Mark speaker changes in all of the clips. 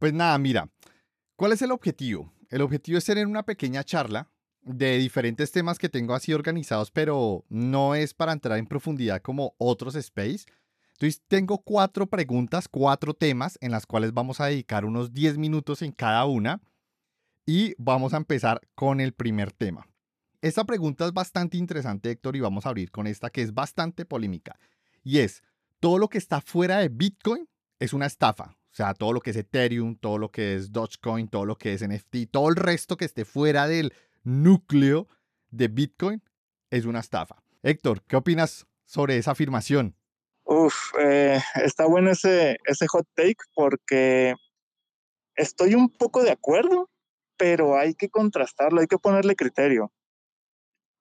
Speaker 1: Pues nada, mira, ¿cuál es el objetivo? El objetivo es tener una pequeña charla de diferentes temas que tengo así organizados, pero no es para entrar en profundidad como otros space. Entonces tengo cuatro preguntas, cuatro temas en las cuales vamos a dedicar unos 10 minutos en cada una y vamos a empezar con el primer tema. Esta pregunta es bastante interesante, Héctor, y vamos a abrir con esta que es bastante polémica. Y es, ¿todo lo que está fuera de Bitcoin es una estafa? O sea, todo lo que es Ethereum, todo lo que es Dogecoin, todo lo que es NFT, todo el resto que esté fuera del núcleo de Bitcoin es una estafa. Héctor, ¿qué opinas sobre esa afirmación?
Speaker 2: Uf, eh, está bueno ese, ese hot take porque estoy un poco de acuerdo, pero hay que contrastarlo, hay que ponerle criterio.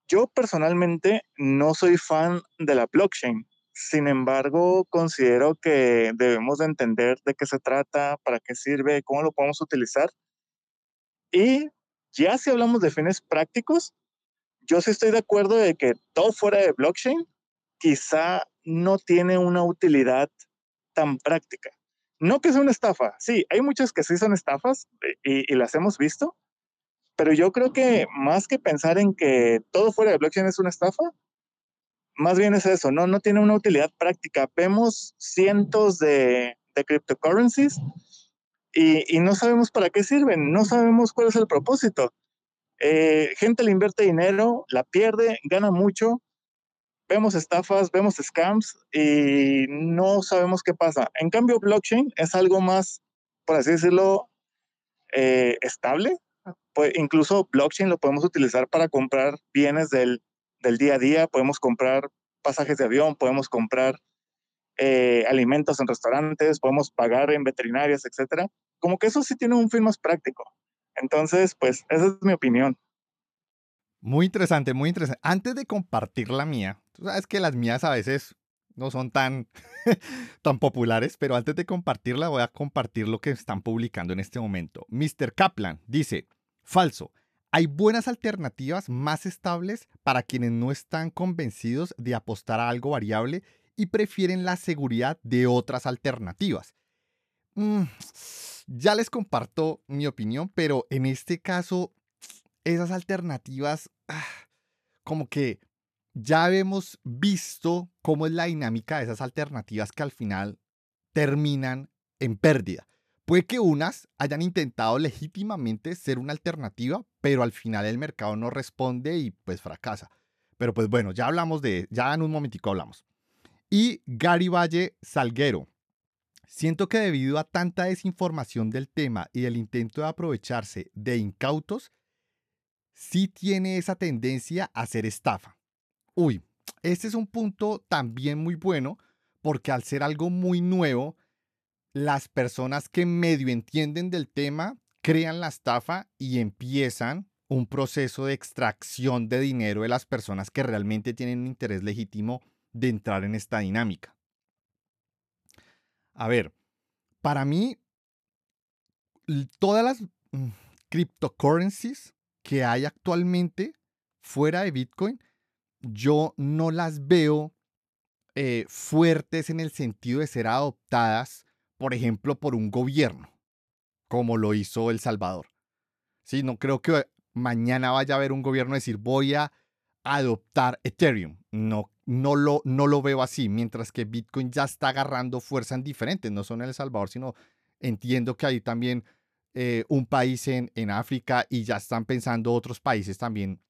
Speaker 2: Yo personalmente no soy fan de la blockchain. Sin embargo, considero que debemos de entender de qué se trata, para qué sirve, cómo lo podemos utilizar. Y ya si hablamos de fines prácticos, yo sí estoy de acuerdo de que todo fuera de blockchain quizá no tiene una utilidad tan práctica. No que sea una estafa, sí, hay muchas que sí son estafas eh, y, y, las hemos visto, pero yo creo que más que pensar en que todo fuera de blockchain es una estafa, más bien es eso, no, no tiene una utilidad práctica. Vemos cientos de, de cryptocurrencies y, no sabemos para qué sirven, no sabemos cuál es el propósito. Eh, gente le invierte dinero, la pierde, gana mucho, vemos estafas, vemos scams y no sabemos qué pasa. En cambio, blockchain es algo más, por así decirlo, eh, estable. Pues incluso blockchain lo podemos utilizar para comprar bienes del, del día a día, podemos comprar pasajes de avión, podemos comprar eh, alimentos en restaurantes, podemos pagar en veterinarias, etcétera. Como que eso sí tiene un fin más práctico. Entonces, pues esa es mi opinión.
Speaker 1: Muy interesante, muy interesante. Antes de compartir la mía, tú sabes que las mías a veces no son tan, tan populares, pero antes de compartirla voy a compartir lo que están publicando en este momento. Mr. Kaplan dice, falso, hay buenas alternativas más estables para quienes no están convencidos de apostar a algo variable y prefieren la seguridad de otras alternativas. Mm, ya les comparto mi opinión, pero en este caso, esas alternativas, ah, como que ya hemos visto cómo es la dinámica de esas alternativas que al final terminan en pérdida. Puede que unas hayan intentado legítimamente ser una alternativa, pero al final el mercado no responde y pues fracasa. Pero pues bueno, ya hablamos de, ya en un momentico hablamos. Y Gary Valle Salguero. Siento que debido a tanta desinformación del tema y el intento de aprovecharse de incautos, sí tiene esa tendencia a ser estafa. Uy, este es un punto también muy bueno porque al ser algo muy nuevo, las personas que medio entienden del tema crean la estafa y empiezan un proceso de extracción de dinero de las personas que realmente tienen un interés legítimo de entrar en esta dinámica. A ver, para mí, todas las mm, cryptocurrencies que hay actualmente fuera de Bitcoin, yo no las veo eh, fuertes en el sentido de ser adoptadas, por ejemplo, por un gobierno, como lo hizo El Salvador. Sí, no creo que mañana vaya a haber un gobierno decir voy a adoptar Ethereum. No, no lo, no lo veo así, mientras que Bitcoin ya está agarrando fuerza en diferentes, no solo en El Salvador, sino entiendo que hay también eh, un país en, en África y ya están pensando otros países también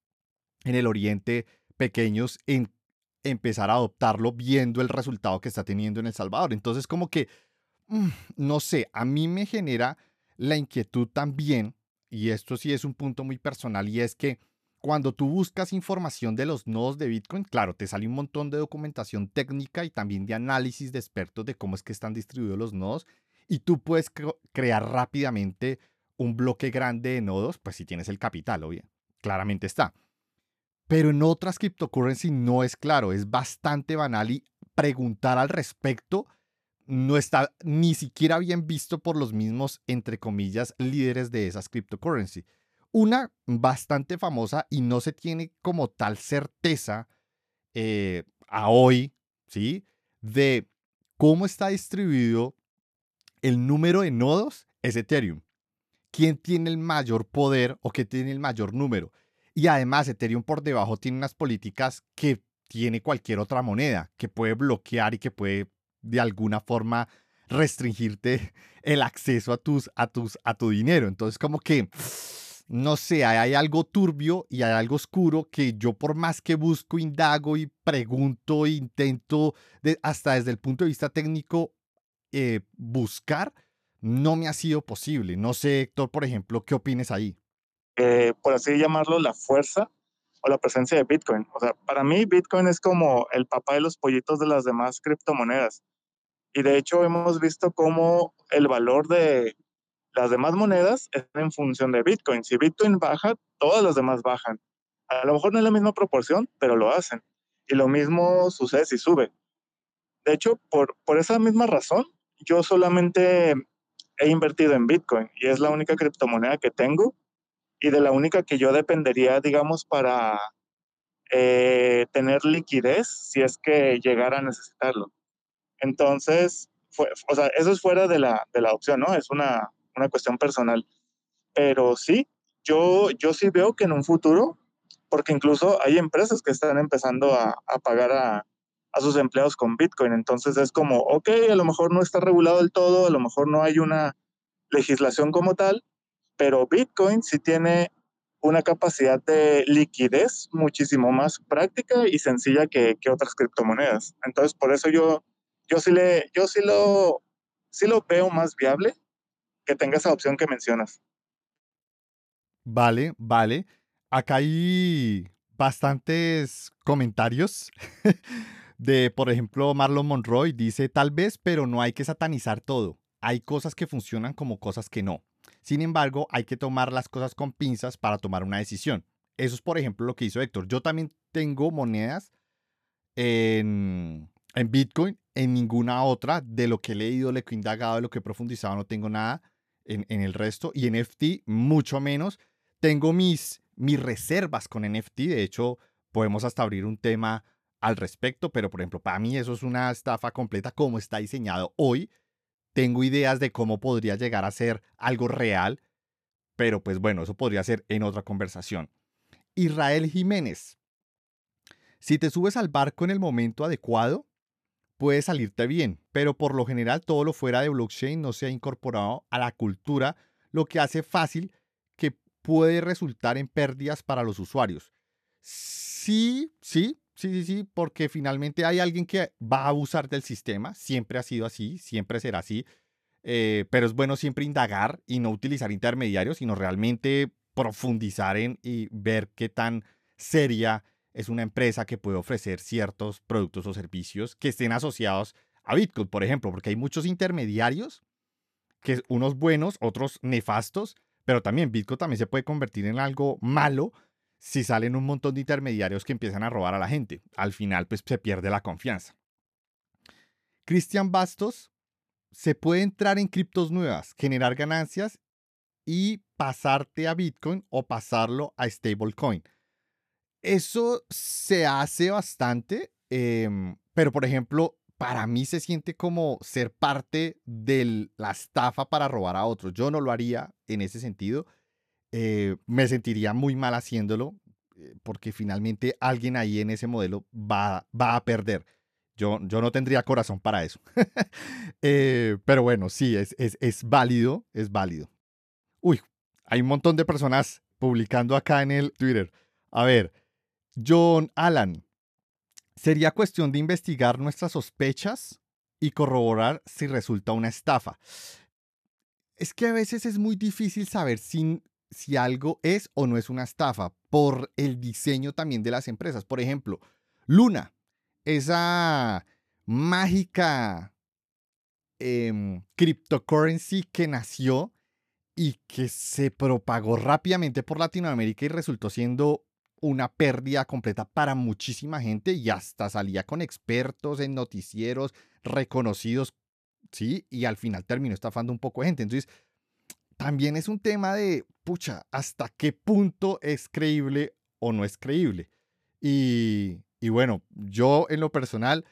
Speaker 1: en el Oriente pequeños en empezar a adoptarlo viendo el resultado que está teniendo en El Salvador. Entonces, como que, mm, no sé, a mí me genera la inquietud también, y esto sí es un punto muy personal, y es que cuando tú buscas información de los nodos de Bitcoin, claro, te sale un montón de documentación técnica y también de análisis de expertos de cómo es que están distribuidos los nodos. Y tú puedes crear rápidamente un bloque grande de nodos, pues si tienes el capital, obvio, claramente está. Pero en otras cryptocurrency no es claro, es bastante banal y preguntar al respecto no está ni siquiera bien visto por los mismos, entre comillas, líderes de esas cryptocurrency. Una bastante famosa y no se tiene como tal certeza eh, a hoy, ¿sí? De cómo está distribuido el número de nodos es Ethereum. ¿Quién tiene el mayor poder o qué tiene el mayor número? Y además Ethereum por debajo tiene unas políticas que tiene cualquier otra moneda, que puede bloquear y que puede de alguna forma restringirte el acceso a, tus, a, tus, a tu dinero. Entonces como que, no sé, hay algo turbio y hay algo oscuro que yo por más que busco, indago y pregunto, intento, hasta desde el punto de vista técnico, eh, buscar, no me ha sido posible. No sé, Héctor, por ejemplo, ¿qué opines ahí?
Speaker 2: Eh, por así llamarlo, la fuerza o la presencia de Bitcoin. O sea, para mí Bitcoin es como el papá de los pollitos de las demás criptomonedas. Y de hecho hemos visto cómo el valor de las demás monedas es en función de Bitcoin. Si Bitcoin baja, todas las demás bajan. A lo mejor no es la misma proporción, pero lo hacen. Y lo mismo sucede si sube. De hecho, por, por esa misma razón, yo solamente he invertido en Bitcoin y es la única criptomoneda que tengo y de la única que yo dependería, digamos, para eh, tener liquidez si es que llegara a necesitarlo. Entonces, o sea, eso es fuera de la, de la opción, ¿no? Es una, una, cuestión personal. Pero sí, yo, yo sí veo que en un futuro, porque incluso hay empresas que están empezando a, a pagar a, a sus empleados con Bitcoin. Entonces es como, ok, a lo mejor no está regulado del todo, a lo mejor no hay una legislación como tal, pero Bitcoin sí tiene una capacidad de liquidez muchísimo más práctica y sencilla que, otras criptomonedas. Entonces, por eso yo, yo, sí, le, yo sí, lo, sí lo veo más viable que tenga esa opción que mencionas.
Speaker 1: Vale, vale. Acá hay bastantes comentarios de, por ejemplo, Marlon Monroy. Dice, tal vez, pero no hay que satanizar todo. Hay cosas que funcionan como cosas que no. Sin embargo, hay que tomar las cosas con pinzas para tomar una decisión. Eso es, por ejemplo, lo que hizo Héctor. Yo también tengo monedas en, Bitcoin, en ninguna otra. De lo que he leído, lo que he indagado, de lo que he profundizado, no tengo nada en, el resto. Y en NFT, mucho menos. Tengo mis, mis reservas con NFT. De hecho, podemos hasta abrir un tema al respecto. Pero, por ejemplo, para mí eso es una estafa completa como está diseñado hoy tengo ideas de cómo podría llegar a ser algo real, pero pues bueno, eso podría ser en otra conversación. Israel Jiménez. Si te subes al barco en el momento adecuado, puede salirte bien, pero por lo general todo lo fuera de blockchain no se ha incorporado a la cultura, lo que hace fácil que puede resultar en pérdidas para los usuarios. Sí, sí, Sí, sí, sí, porque finalmente hay alguien que va a abusar del sistema, siempre ha sido así, siempre será así, eh, pero es bueno siempre indagar y no utilizar intermediarios, sino realmente profundizar en y ver qué tan seria es una empresa que puede ofrecer ciertos productos o servicios que estén asociados a Bitcoin, por ejemplo, porque hay muchos intermediarios, que unos buenos, otros nefastos, pero también Bitcoin también se puede convertir en algo malo si salen un montón de intermediarios que empiezan a robar a la gente. Al final, pues se pierde la confianza. Cristian Bastos, se puede entrar en criptos nuevas, generar ganancias y pasarte a Bitcoin o pasarlo a stablecoin. Eso se hace bastante, em, pero por ejemplo, para mí se siente como ser parte de la estafa para robar a otros. Yo no lo haría en ese sentido eh, me sentiría muy mal haciéndolo eh, porque finalmente alguien ahí en ese modelo va, va a perder. Yo, yo no tendría corazón para eso. Eh, pero bueno, sí, es, es, es válido, es válido. Uy, hay un montón de personas publicando acá en el Twitter. A ver, John Alan, sería cuestión de investigar nuestras sospechas y corroborar si resulta una estafa. Es que a veces es muy difícil saber sin si algo es o no es una estafa por el diseño también de las empresas. Por ejemplo, Luna, esa mágica em, cryptocurrency que nació y que se propagó rápidamente por Latinoamérica y resultó siendo una pérdida completa para muchísima gente y hasta salía con expertos en noticieros reconocidos, ¿sí? Y al final terminó estafando un poco de gente. Entonces, también es un tema de, pucha, hasta qué punto es creíble o no es creíble. Y, bueno, yo en lo personal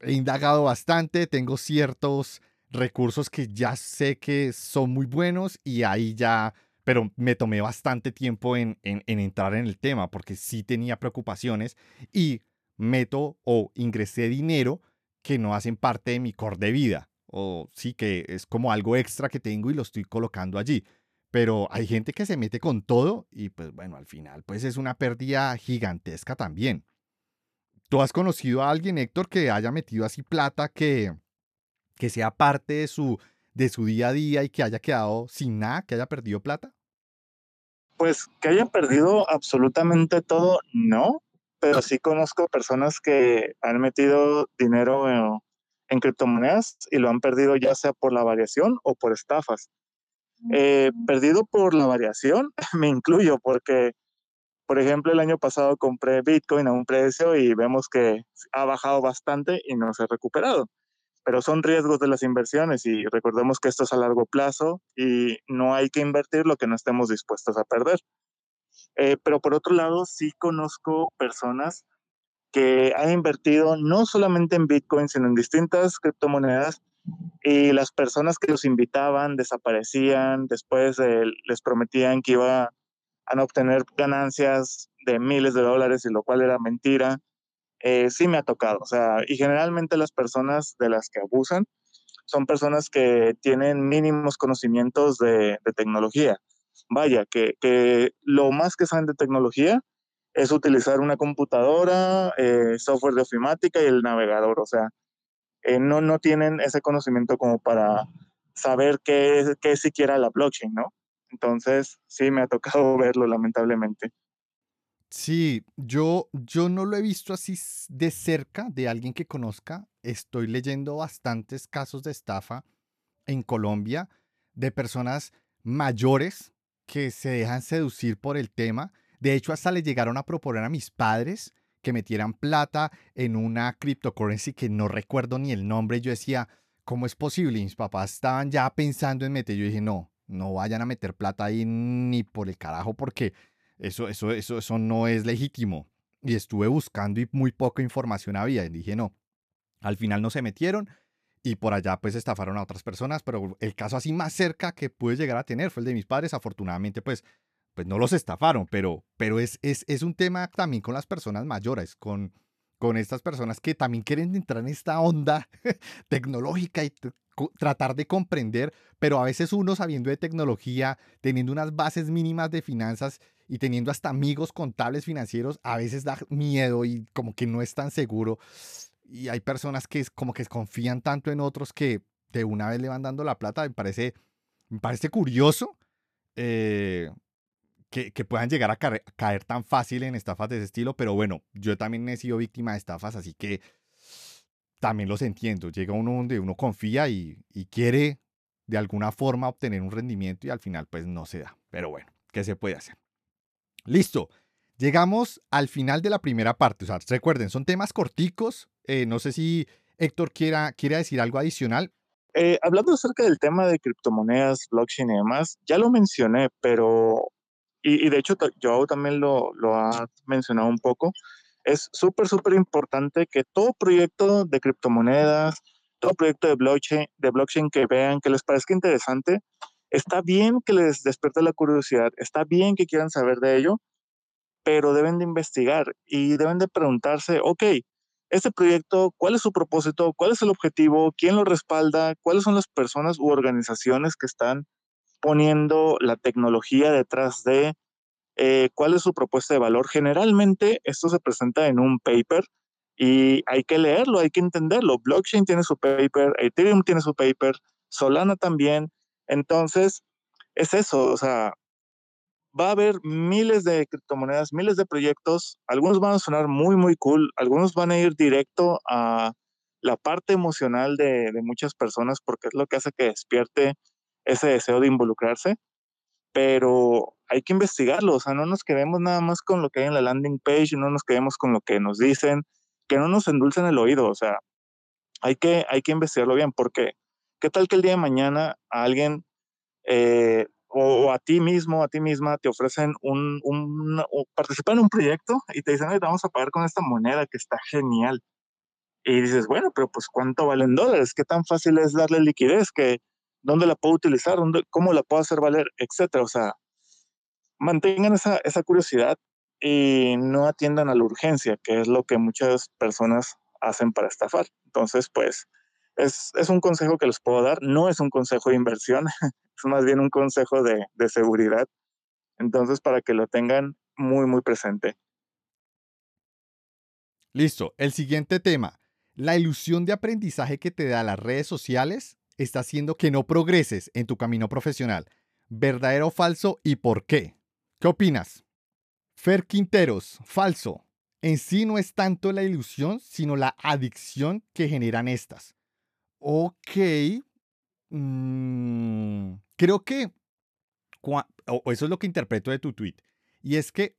Speaker 1: he indagado bastante, tengo ciertos recursos que ya sé que son muy buenos y ahí ya, pero me tomé bastante tiempo en, en, en entrar en el tema porque sí tenía preocupaciones y meto o ingresé dinero que no hacen parte de mi core de vida o sí que es como algo extra que tengo y lo estoy colocando allí. Pero hay gente que se mete con todo y pues bueno, al final pues es una pérdida gigantesca también. ¿Tú has conocido a alguien, Héctor, que haya metido así plata que, que sea parte de su, de su día a día y que haya quedado sin nada, que haya perdido plata?
Speaker 2: Pues que hayan perdido absolutamente todo, no, pero sí conozco personas que han metido dinero en, criptomonedas y lo han perdido ya sea por la variación o por estafas. Eh, perdido por la variación, me incluyo porque, por ejemplo, el año pasado compré Bitcoin a un precio y vemos que ha bajado bastante y no se ha recuperado. Pero son riesgos de las inversiones y recordemos que esto es a largo plazo y no hay que invertir lo que no estemos dispuestos a perder. Eh, pero por otro lado, sí conozco personas que han invertido no solamente en Bitcoin, sino en distintas criptomonedas y las personas que los invitaban desaparecían, después les prometían que iban a obtener ganancias de miles de dólares, y lo cual era mentira. Eh, sí me ha tocado, o sea, y generalmente las personas de las que abusan son personas que tienen mínimos conocimientos de, tecnología. Vaya, que, que, lo más que saben de tecnología es utilizar una computadora, eh, software de ofimática y el navegador, o sea, eh, no, no tienen ese conocimiento como para saber qué es, qué es siquiera la blockchain, ¿no? Entonces, sí, me ha tocado verlo, lamentablemente.
Speaker 1: Sí, yo, yo no lo he visto así de cerca de alguien que conozca. Estoy leyendo bastantes casos de estafa en Colombia de personas mayores que se dejan seducir por el tema. De hecho, hasta le llegaron a proponer a mis padres que metieran plata en una cryptocurrency que no recuerdo ni el nombre. Yo decía, ¿cómo es posible? Y mis papás estaban ya pensando en meter. Yo dije, no, no vayan a meter plata ahí ni por el carajo porque eso, eso, eso, eso no es legítimo. Y estuve buscando y muy poca información había. Y dije, no, al final no se metieron y por allá pues estafaron a otras personas, pero el caso así más cerca que pude llegar a tener fue el de mis padres. Afortunadamente pues pues no los estafaron, pero, pero es, es, es un tema también con las personas mayores, con, con estas personas que también quieren entrar en esta onda tecnológica y tratar de comprender, pero a veces uno sabiendo de tecnología, teniendo unas bases mínimas de finanzas y teniendo hasta amigos contables financieros, a veces da miedo y como que no es tan seguro. Y hay personas que como que confían tanto en otros que de una vez le van dando la plata. Me parece, me parece curioso. Eh, que, puedan llegar a caer, tan fácil en estafas de ese estilo, pero bueno, yo también he sido víctima de estafas, así que también los entiendo. Llega uno donde uno confía y, y quiere de alguna forma obtener un rendimiento y al final pues no se da. Pero bueno, ¿qué se puede hacer? Listo. Llegamos al final de la primera parte. O sea, recuerden, son temas corticos. Eh, no sé si Héctor quiera, quiera decir algo adicional.
Speaker 2: Eh, hablando acerca del tema de criptomonedas, blockchain y demás, ya lo mencioné, pero y, de hecho yo también lo, lo mencionado un poco, es súper, súper importante que todo proyecto de criptomonedas, todo proyecto de blockchain, de blockchain que vean, que les parezca interesante, está bien que les despierte la curiosidad, está bien que quieran saber de ello, pero deben de investigar y deben de preguntarse, ok, este proyecto, ¿cuál es su propósito? ¿Cuál es el objetivo? ¿Quién lo respalda? ¿Cuáles son las personas u organizaciones que están poniendo la tecnología detrás de eh, cuál es su propuesta de valor. Generalmente esto se presenta en un paper y hay que leerlo, hay que entenderlo. Blockchain tiene su paper, Ethereum tiene su paper, Solana también. Entonces, es eso, o sea, va a haber miles de criptomonedas, miles de proyectos, algunos van a sonar muy, muy cool, algunos van a ir directo a la parte emocional de, de muchas personas porque es lo que hace que despierte ese deseo de involucrarse, pero hay que investigarlo, o sea, no nos quedemos nada más con lo que hay en la landing page, no nos quedemos con lo que nos dicen, que no nos endulcen el oído, o sea, hay que, hay que investigarlo bien, porque ¿qué tal que el día de mañana a alguien eh, o, a ti mismo, a ti misma, te ofrecen un, un, participar en un proyecto y te dicen, te vamos a pagar con esta moneda que está genial. Y dices, bueno, pero pues ¿cuánto valen dólares? ¿Qué tan fácil es darle liquidez? que ¿Dónde la puedo utilizar? ¿Dónde, ¿Cómo la puedo hacer valer? Etcétera. O sea, mantengan esa, esa curiosidad y no atiendan a la urgencia, que es lo que muchas personas hacen para estafar. Entonces, pues, es, es un consejo que les puedo dar. No es un consejo de inversión, es más bien un consejo de, de seguridad. Entonces, para que lo tengan muy, muy presente.
Speaker 1: Listo. El siguiente tema. La ilusión de aprendizaje que te da las redes sociales está haciendo que no progreses en tu camino profesional. ¿Verdadero o falso y por qué? ¿Qué opinas? Fer Quinteros, falso. En sí no es tanto la ilusión, sino la adicción que generan estas. Ok. Mm, creo que, o eso es lo que interpreto de tu tweet, y es que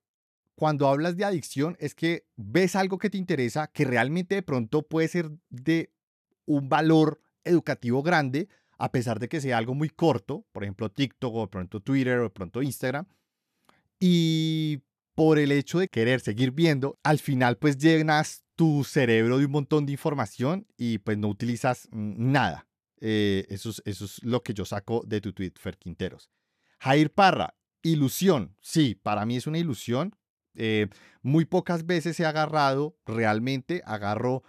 Speaker 1: cuando hablas de adicción es que ves algo que te interesa, que realmente de pronto puede ser de un valor educativo grande, a pesar de que sea algo muy corto, por ejemplo TikTok o de pronto Twitter o de pronto Instagram, y por el hecho de querer seguir viendo, al final pues llenas tu cerebro de un montón de información y pues no utilizas nada. Eh, eso, es, eso es lo que yo saco de tu tweet, Fer Quinteros. Jair Parra, ilusión. Sí, para mí es una ilusión. Eh, muy pocas veces he agarrado, realmente agarro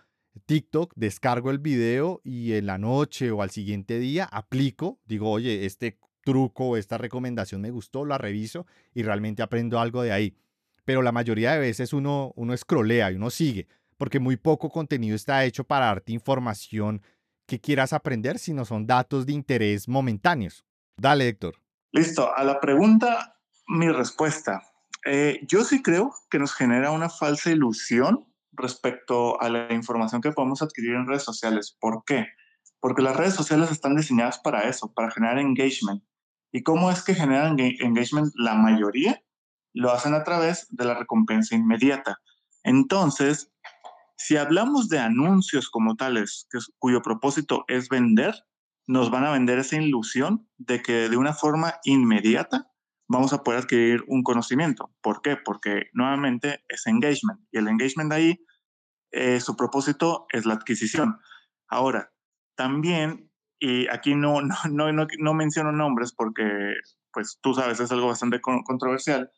Speaker 1: TikTok, descargo el video y en la noche o al siguiente día aplico, digo, oye, este truco, esta recomendación me gustó, la reviso y realmente aprendo algo de ahí. Pero la mayoría de veces uno, uno escrolea y uno sigue, porque muy poco contenido está hecho para darte información que quieras aprender, sino son datos de interés momentáneos. Dale, Héctor.
Speaker 2: Listo, a la pregunta, mi respuesta. Eh, yo sí creo que nos genera una falsa ilusión respecto a la información que podemos adquirir en redes sociales. ¿Por qué? Porque las redes sociales están diseñadas para eso, para generar engagement. ¿Y cómo es que generan engagement? La mayoría lo hacen a través de la recompensa inmediata. Entonces, si hablamos de anuncios como tales, cuyo propósito es vender, nos van a vender esa ilusión de que de una forma inmediata vamos a poder adquirir un conocimiento. ¿Por qué? Porque nuevamente es engagement y el engagement ahí, eh, su propósito es la adquisición. Ahora, también, y aquí no, no, no, no, menciono nombres porque, pues tú sabes, es algo bastante controversial,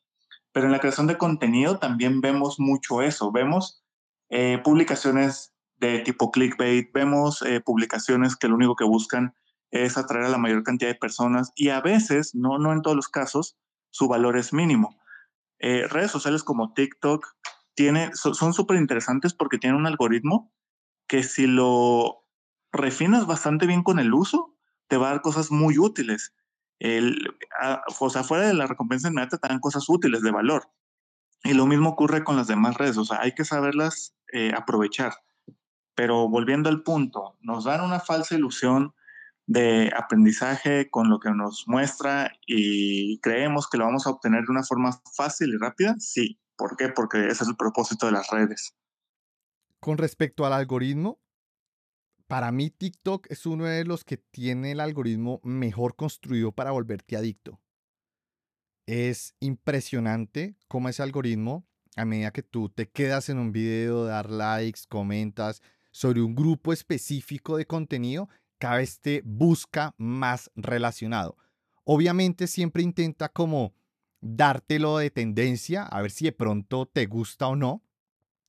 Speaker 2: pero en la creación de contenido también vemos mucho eso. Vemos eh, publicaciones de tipo clickbait, vemos eh, publicaciones que lo único que buscan es atraer a la mayor cantidad de personas y a veces, no, no en todos los casos, su valor es mínimo. Eh, redes sociales como TikTok tiene, son súper interesantes porque tienen un algoritmo que si lo refinas bastante bien con el uso, te va a dar cosas muy útiles. O sea, fuera de la recompensa inmediata te dan cosas útiles de valor. Y lo mismo ocurre con las demás redes, o sea, hay que saberlas eh, aprovechar. Pero volviendo al punto, nos dan una falsa ilusión de aprendizaje con lo que nos muestra y creemos que lo vamos a obtener de una forma fácil y rápida? Sí. ¿Por qué? Porque ese es el propósito de las redes.
Speaker 1: Con respecto al algoritmo, para mí TikTok es uno de los que tiene el algoritmo mejor construido para volverte adicto. Es impresionante cómo ese algoritmo, a medida que tú te quedas en un video, dar likes, comentas sobre un grupo específico de contenido, cada vez te busca más relacionado. Obviamente siempre intenta como dártelo de tendencia, a ver si de pronto te gusta o no.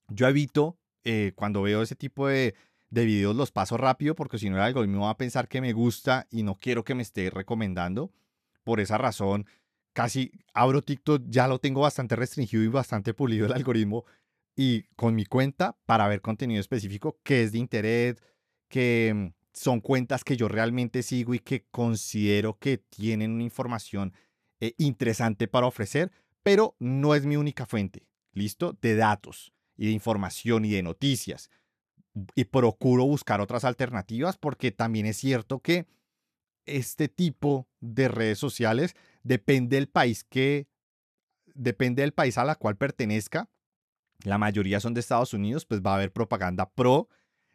Speaker 1: Yo evito, eh, cuando veo ese tipo de, de videos, los paso rápido porque si no el algoritmo va a pensar que me gusta y no quiero que me esté recomendando. Por esa razón, casi abro TikTok, ya lo tengo bastante restringido y bastante pulido el algoritmo y con mi cuenta para ver contenido específico que es de interés, que son cuentas que yo realmente sigo y que considero que tienen una información eh, interesante para ofrecer, pero no es mi única fuente, ¿listo? De datos y de información y de noticias. Y procuro buscar otras alternativas porque también es cierto que este tipo de redes sociales depende del país que depende del país a la cual pertenezca. La mayoría son de Estados Unidos, pues va a haber propaganda pro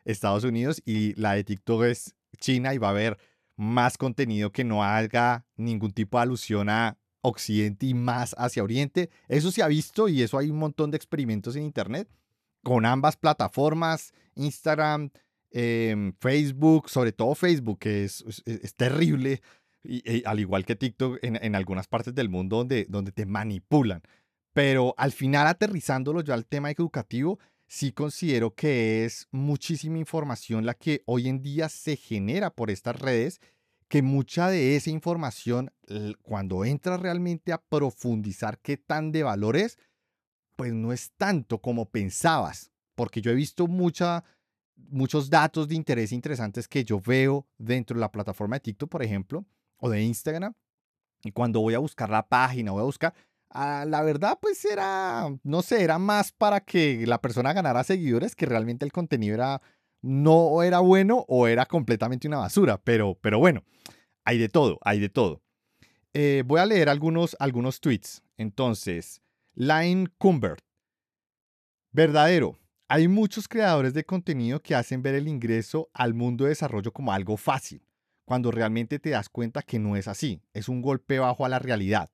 Speaker 1: Estados Unidos y la de TikTok es China y va a haber más contenido que no haga ningún tipo de alusión a Occidente y más hacia Oriente. Eso se ha visto y eso hay un montón de experimentos en Internet con ambas plataformas, Instagram, em, Facebook, sobre todo Facebook, que es, es, terrible, y, al igual que TikTok en, en, algunas partes del mundo donde, donde te manipulan. Pero al final, aterrizándolo yo al tema educativo, sí considero que es muchísima información la que hoy en día se genera por estas redes, que mucha de esa información, cuando entras realmente a profundizar qué tan de valor es, pues no es tanto como pensabas, porque yo he visto mucha, muchos datos de interés interesantes que yo veo dentro de la plataforma de TikTok, por ejemplo, o de Instagram, y cuando voy a buscar la página, voy a buscar, Ah, la verdad, pues era, no sé, era más para que la persona ganara seguidores que realmente el contenido era, no era bueno o era completamente una basura. Pero, pero bueno, hay de todo, hay de todo. Eh, voy a leer algunos, algunos tweets. Entonces, Line Cumbert. Verdadero. Hay muchos creadores de contenido que hacen ver el ingreso al mundo de desarrollo como algo fácil, cuando realmente te das cuenta que no es así. Es un golpe bajo a la realidad.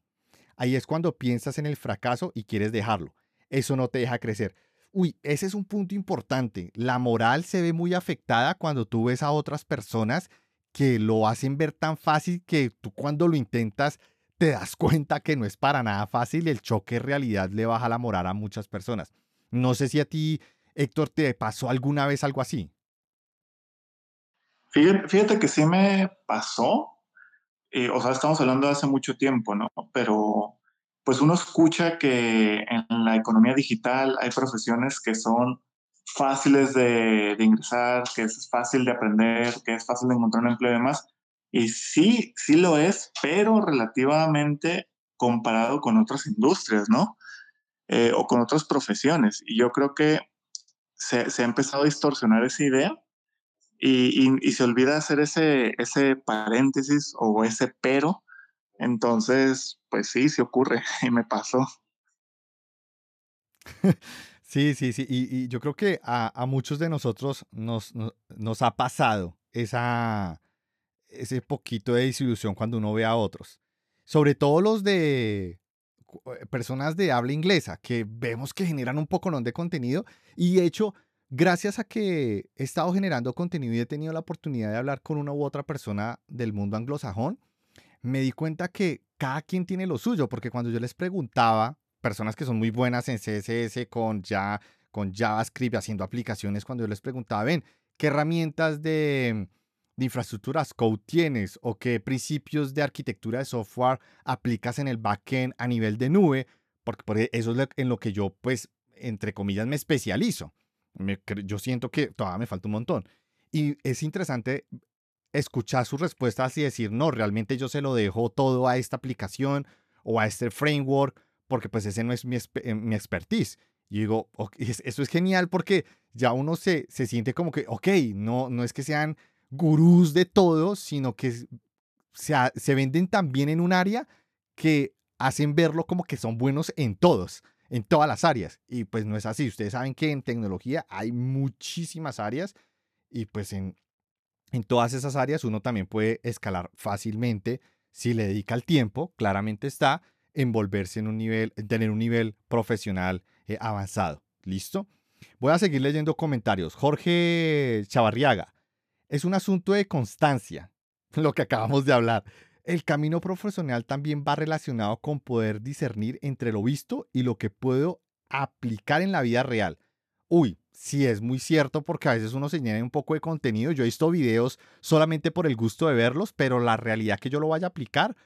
Speaker 1: Ahí es cuando piensas en el fracaso y quieres dejarlo. Eso no te deja crecer. Uy, ese es un punto importante. La moral se ve muy afectada cuando tú ves a otras personas que lo hacen ver tan fácil que tú cuando lo intentas te das cuenta que no es para nada fácil el choque de realidad le baja la moral a muchas personas. No sé si a ti, Héctor, te pasó alguna vez algo así.
Speaker 2: Fíjate que sí me pasó, eh, o sea, estamos hablando de hace mucho tiempo, ¿no? Pero pues uno escucha que en la economía digital hay profesiones que son fáciles de, ingresar, que es fácil de aprender, que es fácil de encontrar un empleo y demás. Y sí, sí lo es, pero relativamente comparado con otras industrias, ¿no? Eh, o con otras profesiones. Y yo creo que se, se, ha empezado a distorsionar esa idea y, se olvida hacer ese, ese paréntesis o ese pero. Entonces, pues sí, sí ocurre y me pasó.
Speaker 1: Sí, sí, sí. Y, yo creo que a, muchos de nosotros nos, nos, ha pasado esa, ese poquito de disilusión cuando uno ve a otros. Sobre todo los de eh, personas de habla inglesa, que vemos que generan un poco de contenido. Y de hecho, Gracias a que he estado generando contenido y he tenido la oportunidad de hablar con una u otra persona del mundo anglosajón, me di cuenta que cada quien tiene lo suyo, porque cuando yo les preguntaba, personas que son muy buenas en CSS con, ya, con JavaScript haciendo aplicaciones, cuando yo les preguntaba, ven, ¿qué herramientas de, infraestructuras code tienes o qué principios de arquitectura de software aplicas en el backend a nivel de nube? Porque eso es en lo que yo, pues, entre comillas, me especializo yo siento que todavía me falta un montón. Y es interesante escuchar sus respuestas y decir, no, realmente yo se lo dejo todo a esta aplicación o a este framework, porque pues ese no es mi, eh, mi expertise. Y digo, eso es genial porque ya uno se, se siente como que, ok, no, no es que sean gurús de todo, sino que se, se venden también en un área que hacen verlo como que son buenos en todos en todas las áreas. Y pues no es así. Ustedes saben que en tecnología hay muchísimas áreas y pues en, en todas esas áreas uno también puede escalar fácilmente si le dedica el tiempo, claramente está, envolverse en un nivel, tener un nivel profesional eh, avanzado. ¿Listo? Voy a seguir leyendo comentarios. Jorge Chavarriaga, es un asunto de constancia, lo que acabamos de hablar. El camino profesional también va relacionado con poder discernir entre lo visto y lo que puedo aplicar en la vida real. Uy, sí es muy cierto porque a veces uno se llena un poco de contenido. Yo he visto videos solamente por el gusto de verlos, pero la realidad que yo lo vaya a aplicar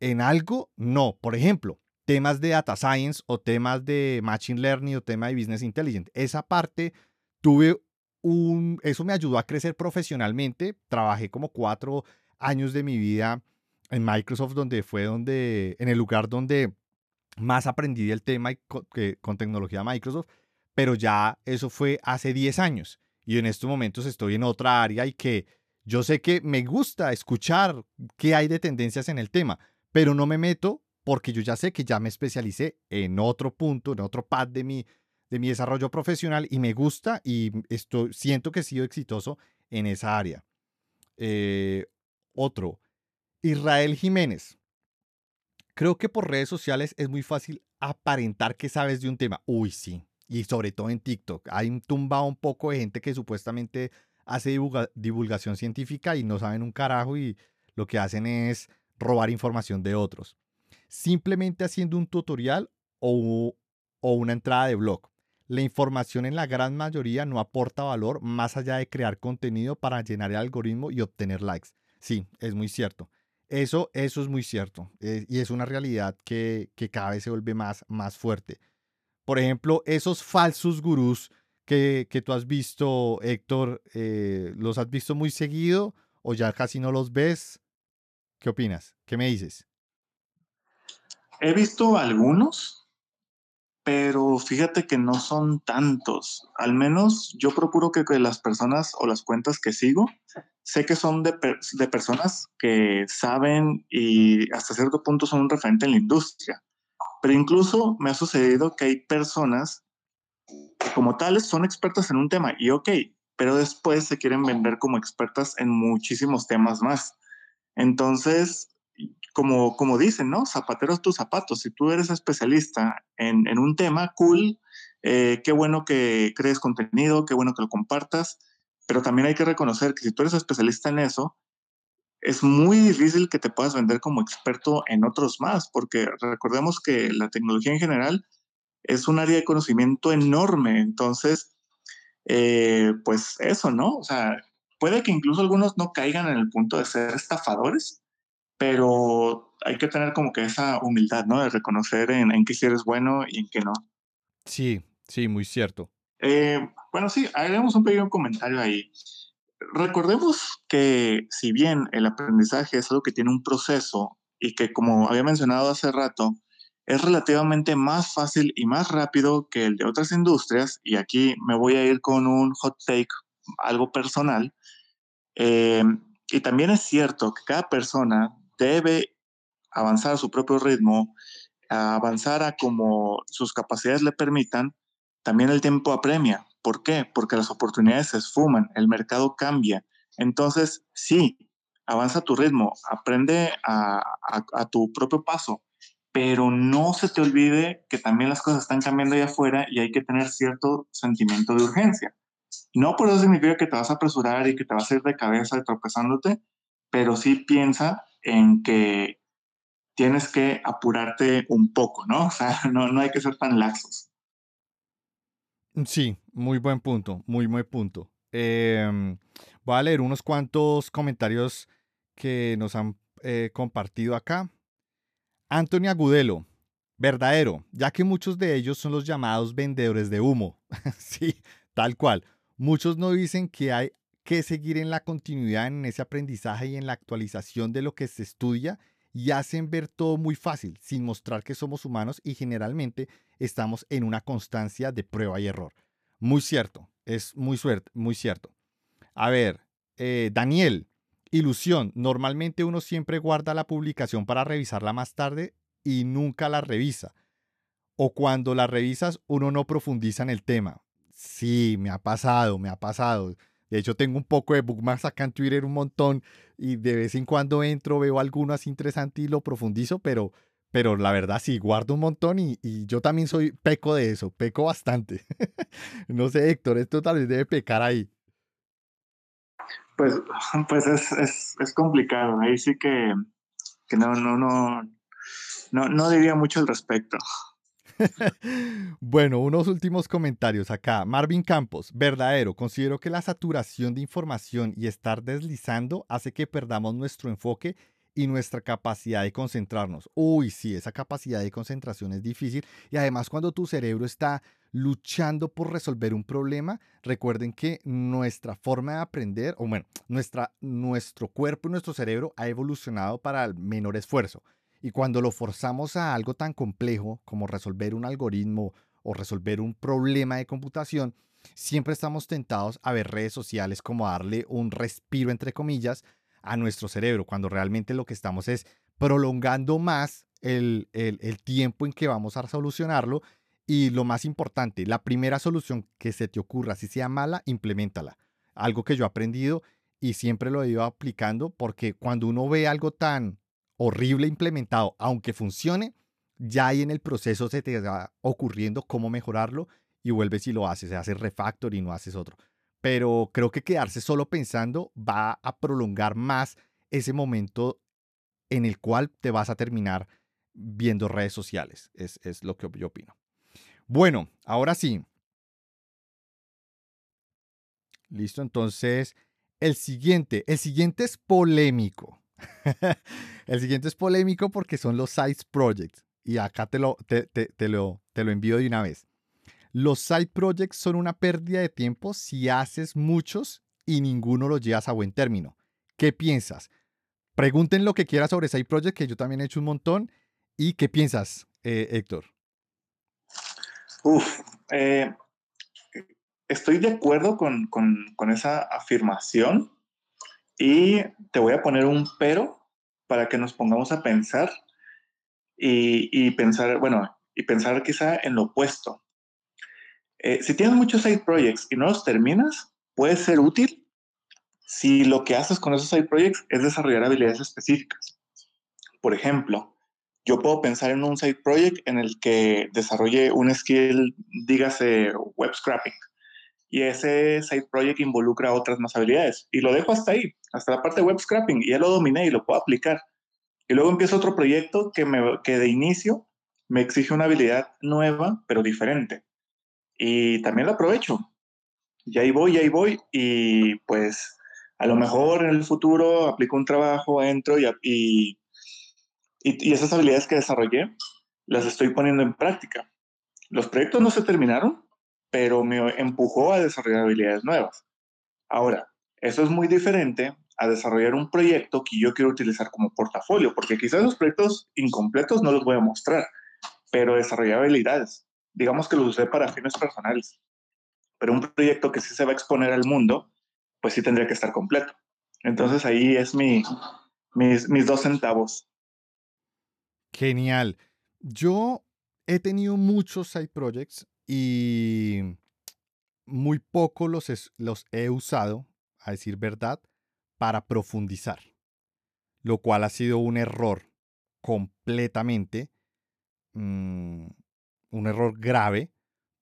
Speaker 1: en algo, no. Por ejemplo, temas de data science o temas de machine learning o tema de business intelligence. Esa parte tuve un, eso me ayudó a crecer profesionalmente. Trabajé como cuatro años de mi vida en Microsoft, donde fue donde, en el lugar donde más aprendí del tema con, que, con tecnología Microsoft, pero ya eso fue hace 10 años y en estos momentos estoy en otra área y que yo sé que me gusta escuchar qué hay de tendencias en el tema, pero no me meto porque yo ya sé que ya me especialicé en otro punto, en otro pad de mi, de mi desarrollo profesional y me gusta y esto, siento que he sido exitoso en esa área. Eh, otro, Israel Jiménez. Creo que por redes sociales es muy fácil aparentar que sabes de un tema. Uy, sí, y sobre todo en TikTok. Hay tumbado un poco de gente que supuestamente hace divulgación científica y no saben un carajo y lo que hacen es robar información de otros. Simplemente haciendo un tutorial o, o una entrada de blog. La información en la gran mayoría no aporta valor más allá de crear contenido para llenar el algoritmo y obtener likes. Sí, es muy cierto. Eso, eso es muy cierto. Eh, y es una realidad que, cada vez se vuelve más, más fuerte. Por ejemplo, esos falsos gurús que, tú has visto, Héctor, eh, ¿los has visto muy seguido o ya casi no los ves? ¿Qué opinas? ¿Qué me dices?
Speaker 2: He visto algunos, pero fíjate que no son tantos. Al menos yo procuro que, las personas o las cuentas que sigo, sé que son de, personas que saben y hasta cierto punto son un referente en la industria. Pero incluso me ha sucedido que hay personas que como tales son expertas en un tema y ok, pero después se quieren vender como expertas en muchísimos temas más. Entonces, como, como dicen, ¿no? Zapateros tus zapatos. Si tú eres especialista en, en un tema, cool, eh, qué bueno que crees contenido, qué bueno que lo compartas, pero también hay que reconocer que si tú eres especialista en eso, es muy difícil que te puedas vender como experto en otros más, porque recordemos que la tecnología en general es un área de conocimiento enorme. Entonces, eh, pues eso, ¿no? O sea, puede que incluso algunos no caigan en el punto de ser estafadores, pero hay que tener como que esa humildad, ¿no? De reconocer en, en qué sí eres bueno y en qué no.
Speaker 1: Sí, sí, muy cierto.
Speaker 2: Eh, bueno, sí, haremos un pequeño comentario ahí. Recordemos que si bien el aprendizaje es algo que tiene un proceso y que como había mencionado hace rato, es relativamente más fácil y más rápido que el de otras industrias, y aquí me voy a ir con un hot take, algo personal, eh, y también es cierto que cada persona debe avanzar a su propio ritmo, avanzar a como sus capacidades le permitan, también el tiempo apremia. ¿Por qué? Porque las oportunidades se esfuman, el mercado cambia. Entonces, sí, avanza a tu ritmo, aprende a, tu propio paso, pero no se te olvide que también las cosas están cambiando allá afuera y hay que tener cierto sentimiento de urgencia. No por eso significa que te vas a apresurar y que te vas a ir de cabeza tropezándote, pero sí piensa en que tienes que apurarte un poco, ¿no? O sea, no, no hay que ser tan laxos.
Speaker 1: Sí, muy buen punto, muy buen punto. Em, voy a leer unos cuantos comentarios que nos han eh, compartido acá. Antonio Agudelo, verdadero, ya que muchos de ellos son los llamados vendedores de humo. sí, tal cual. Muchos no dicen que hay que seguir en la continuidad en ese aprendizaje y en la actualización de lo que se estudia y hacen ver todo muy fácil, sin mostrar que somos humanos y generalmente estamos en una constancia de prueba y error. Muy cierto, es muy, suerte, muy cierto. A ver, eh, Daniel, ilusión. Normalmente uno siempre guarda la publicación para revisarla más tarde y nunca la revisa. O cuando la revisas, uno no profundiza en el tema. Sí, me ha pasado, me ha pasado. De hecho, tengo un poco de bookmarks acá en Twitter, un montón, y de vez en cuando entro, veo alguno así interesante y lo profundizo, pero, pero la verdad sí, guardo un montón y, yo también soy peco de eso, peco bastante. no sé, Héctor, esto tal vez debe pecar ahí.
Speaker 2: Pues, pues es, es, complicado, ahí sí que, que no, no, no, no, no diría mucho al respecto.
Speaker 1: bueno, unos últimos comentarios acá. Marvin Campos, verdadero. Considero que la saturación de información y estar deslizando hace que perdamos nuestro enfoque y nuestra capacidad de concentrarnos. Uy, sí, esa capacidad de concentración es difícil. Y además cuando tu cerebro está luchando por resolver un problema, recuerden que nuestra forma de aprender, o bueno, nuestra, nuestro cuerpo y nuestro cerebro ha evolucionado para el menor esfuerzo. Y cuando lo forzamos a algo tan complejo como resolver un algoritmo o resolver un problema de computación, siempre estamos tentados a ver redes sociales como darle un respiro, entre comillas, a nuestro cerebro, cuando realmente lo que estamos es prolongando más el, el, tiempo en que vamos a solucionarlo. Y lo más importante, la primera solución que se te ocurra, si sea mala, implementala. Algo que yo he aprendido y siempre lo he ido aplicando porque cuando uno ve algo tan horrible implementado, aunque funcione, ya ahí en el proceso se te va ocurriendo cómo mejorarlo y vuelves y lo haces, haces refactor y no haces otro. Pero creo que quedarse solo pensando va a prolongar más ese momento en el cual te vas a terminar viendo redes sociales. Es, es lo que yo opino. Bueno, ahora sí. Listo, entonces el siguiente, el siguiente es polémico. el siguiente es polémico porque son los side projects. Y acá te lo, te, lo, te lo envío de una vez. Los side projects son una pérdida de tiempo si haces muchos y ninguno los llevas a buen término. ¿Qué piensas? Pregunten lo que quieras sobre side projects, que yo también he hecho un montón. ¿Y qué piensas, eh, Héctor?
Speaker 2: Uf, eh, estoy de acuerdo con, esa afirmación y te voy a poner un pero para que nos pongamos a pensar y, pensar, bueno, y pensar quizá en lo opuesto. Eh, si tienes muchos side projects y no los terminas, puede ser útil si lo que haces con esos side projects es desarrollar habilidades específicas. Por ejemplo, yo puedo pensar en un side project en el que desarrolle un skill, dígase web scrapping, y ese side project involucra otras más habilidades. Y lo dejo hasta ahí, hasta la parte de web scrapping, y ya lo dominé y lo puedo aplicar. Y luego empiezo otro proyecto que, me, que de inicio me exige una habilidad nueva, pero diferente. Y también lo aprovecho. Y ahí voy, y ahí voy, y pues a lo mejor en el futuro aplico un trabajo, entro y, y, y esas habilidades que desarrollé las estoy poniendo en práctica. Los proyectos no se terminaron, pero me empujó a desarrollar habilidades nuevas. Ahora, eso es muy diferente a desarrollar un proyecto que yo quiero utilizar como portafolio, porque quizás los proyectos incompletos no los voy a mostrar, pero desarrollar habilidades. Digamos que los usé para fines personales, pero un proyecto que sí se va a exponer al mundo, pues sí tendría que estar completo. Entonces ahí es mi, mis, mis dos centavos.
Speaker 1: Genial. Yo he tenido muchos side projects y muy poco los, he usado, a decir verdad, para profundizar, lo cual ha sido un error completamente, mm, un error grave,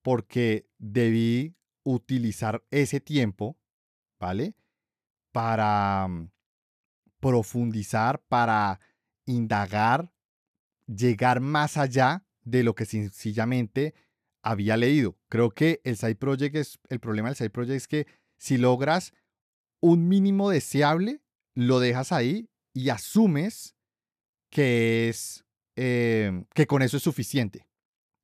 Speaker 1: porque debí utilizar ese tiempo, ¿vale? Para mm, profundizar, para indagar, llegar más allá de lo que sencillamente había leído. Creo que el side project es, el problema del side project es que si logras un mínimo deseable, lo dejas ahí y asumes que es, eh, que con eso es suficiente.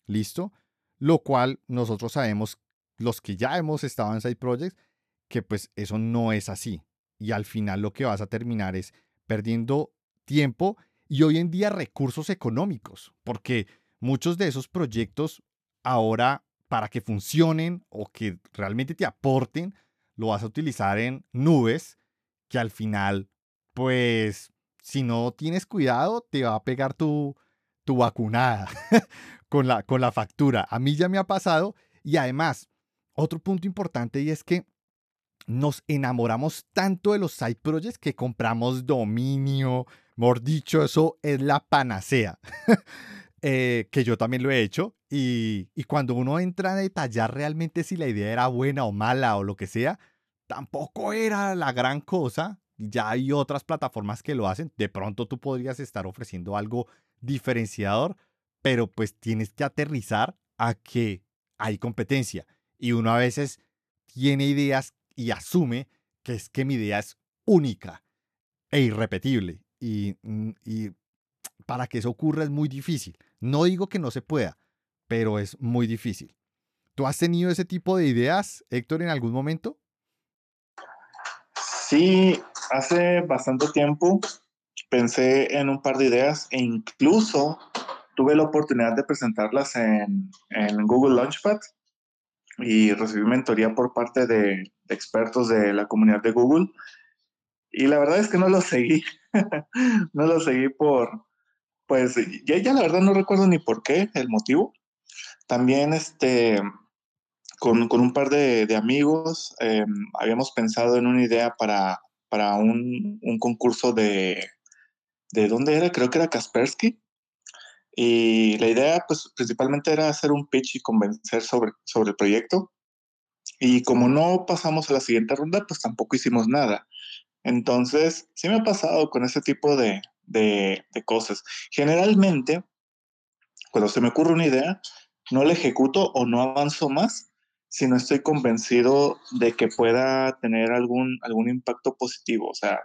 Speaker 1: ¿Listo? Lo cual nosotros sabemos, los que ya hemos estado en side projects, que pues eso no es así. Y al final lo que vas a terminar es perdiendo tiempo y hoy en día recursos económicos, porque muchos de esos proyectos ahora para que funcionen o que realmente te aporten, lo vas a utilizar en nubes que al final, pues, si no tienes cuidado, te va a pegar tu, tu vacunada con, la, con la factura. A mí ya me ha pasado y además, otro punto importante y es que nos enamoramos tanto de los side projects que compramos dominio, mejor dicho, eso es la panacea. Eh, que yo también lo he hecho, y, cuando uno entra a detallar realmente si la idea era buena o mala o lo que sea, tampoco era la gran cosa. Ya hay otras plataformas que lo hacen. De pronto tú podrías estar ofreciendo algo diferenciador, pero pues tienes que aterrizar a que hay competencia. Y uno a veces tiene ideas y asume que es que mi idea es única e irrepetible. Y, mm, y para que eso ocurra es muy difícil. No digo que no se pueda, pero es muy difícil. ¿Tú has tenido ese tipo de ideas, Héctor, en algún momento?
Speaker 2: Sí, hace bastante tiempo pensé en un par de ideas e incluso tuve la oportunidad de presentarlas en, Google Launchpad y recibí mentoría por parte de, expertos de la comunidad de Google. Y la verdad es que no lo seguí. no lo seguí por, pues ya la verdad no recuerdo ni por qué, el motivo. También este, con, con un par de, de amigos eh, habíamos pensado en una idea para, para un, un, concurso de, ¿de dónde era? Creo que era Kaspersky. Y la idea, pues, principalmente era hacer un pitch y convencer sobre, sobre el proyecto. Y como no pasamos a la siguiente ronda, pues tampoco hicimos nada. Entonces, sí me ha pasado con ese tipo de, de, de cosas. Generalmente, cuando se me ocurre una idea, no la ejecuto o no avanzo más si no estoy convencido de que pueda tener algún, algún impacto positivo. O sea,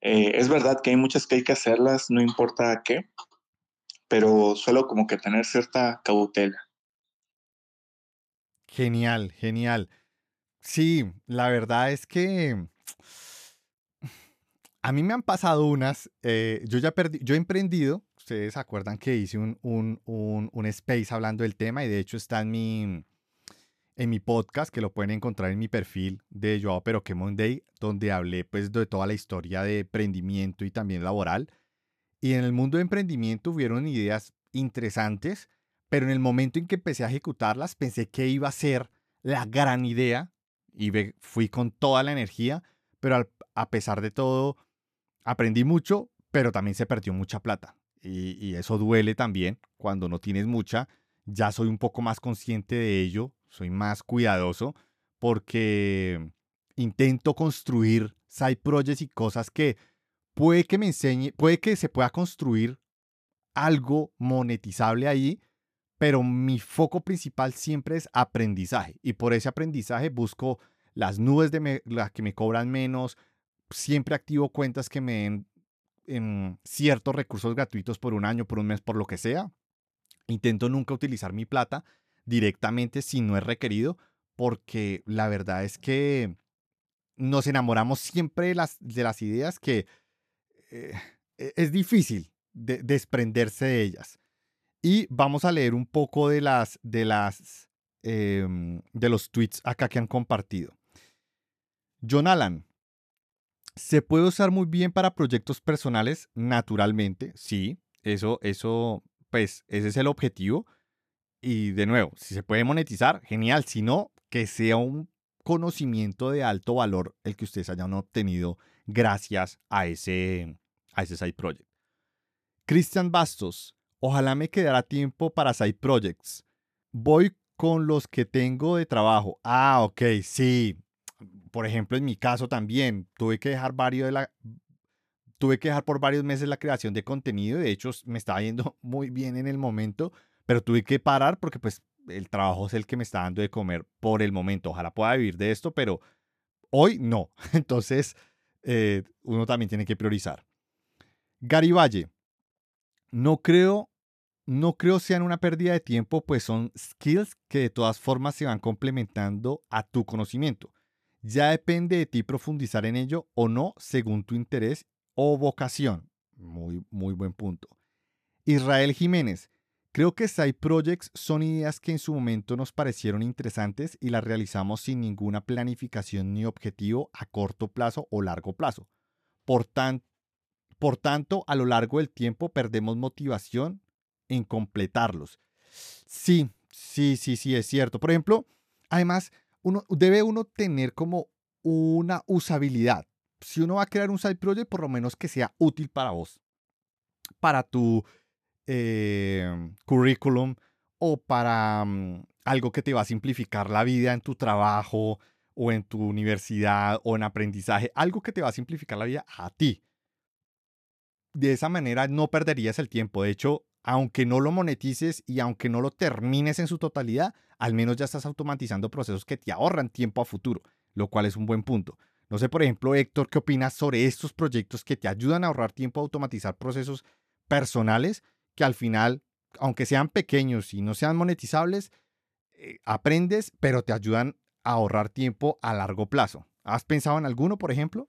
Speaker 2: eh, es verdad que hay muchas que hay que hacerlas, no importa qué, pero suelo como que tener cierta cautela.
Speaker 1: Genial, genial. Sí, la verdad es que a mí me han pasado unas, eh, yo ya perdí, yo he emprendido, ustedes acuerdan que hice un, un, un, un space hablando del tema y de hecho está en mi, en mi podcast, que lo pueden encontrar en mi perfil de Joao Pero que Monday, donde hablé pues de toda la historia de emprendimiento y también laboral. Y en el mundo de emprendimiento hubieron ideas interesantes, pero en el momento en que empecé a ejecutarlas pensé que iba a ser la gran idea y fui con toda la energía, pero a pesar de todo aprendí mucho, pero también se perdió mucha plata. Y, eso duele también cuando no tienes mucha. Ya soy un poco más consciente de ello, soy más cuidadoso porque intento construir side projects y cosas que puede que me enseñe, puede que se pueda construir algo monetizable ahí, pero mi foco principal siempre es aprendizaje y por ese aprendizaje busco las nubes de las que me cobran menos, siempre activo cuentas que me den en ciertos recursos gratuitos por un año, por un mes, por lo que sea. Intento nunca utilizar mi plata directamente si no es requerido, porque la verdad es que nos enamoramos siempre de las, de las ideas que eh, e, es difícil desprenderse de ellas. Y vamos a leer un poco de las de las em, de los tweets acá que han compartido. John Alan, se puede usar muy bien para proyectos personales, naturalmente, sí, eso, eso, pues, ese es el objetivo. Y de nuevo, si se puede monetizar, genial. Si no, que sea un conocimiento de alto valor el que ustedes hayan obtenido gracias a ese, a ese side project. Cristian Bastos, ojalá me quedara tiempo para side projects. Voy con los que tengo de trabajo. Ah, ok, sí. Por ejemplo, en mi caso también tuve que dejar varios de la, tuve que dejar por varios meses la creación de contenido. De hecho, me estaba yendo muy bien en el momento pero tuve que parar porque pues el trabajo es el que me está dando de comer por el momento. Ojalá pueda vivir de esto, pero hoy no. Entonces, eh, uno también tiene que priorizar. Gary Valle, no creo, no creo sean una pérdida de tiempo, pues son skills que de todas formas se van complementando a tu conocimiento. Ya depende de ti profundizar en ello o no según tu interés o vocación. Muy, muy buen punto. Israel Jiménez, Creo que side projects son ideas que en su momento nos parecieron interesantes y las realizamos sin ninguna planificación ni objetivo a corto plazo o largo plazo. Por, por tanto, a lo largo del tiempo perdemos motivación en completarlos. Sí, sí, sí, sí, es cierto. Por ejemplo, además, uno, debe uno tener como una usabilidad. Si uno va a crear un side project, por lo menos que sea útil para vos, para tu eh, currículum o para mm, algo que te va a simplificar la vida en tu trabajo o en tu universidad o en aprendizaje, algo que te va a simplificar la vida a ti. De esa manera no perderías el tiempo. De hecho, aunque no lo monetices y aunque no lo termines en su totalidad, al menos ya estás automatizando procesos que te ahorran tiempo a futuro, lo cual es un buen punto. No sé, por ejemplo, Héctor, ¿qué opinas sobre estos proyectos que te ayudan a ahorrar tiempo a automatizar procesos personales que al final, aunque sean pequeños y no sean monetizables, eh, aprendes, pero te ayudan a ahorrar tiempo a largo plazo. ¿Has pensado en alguno, por ejemplo?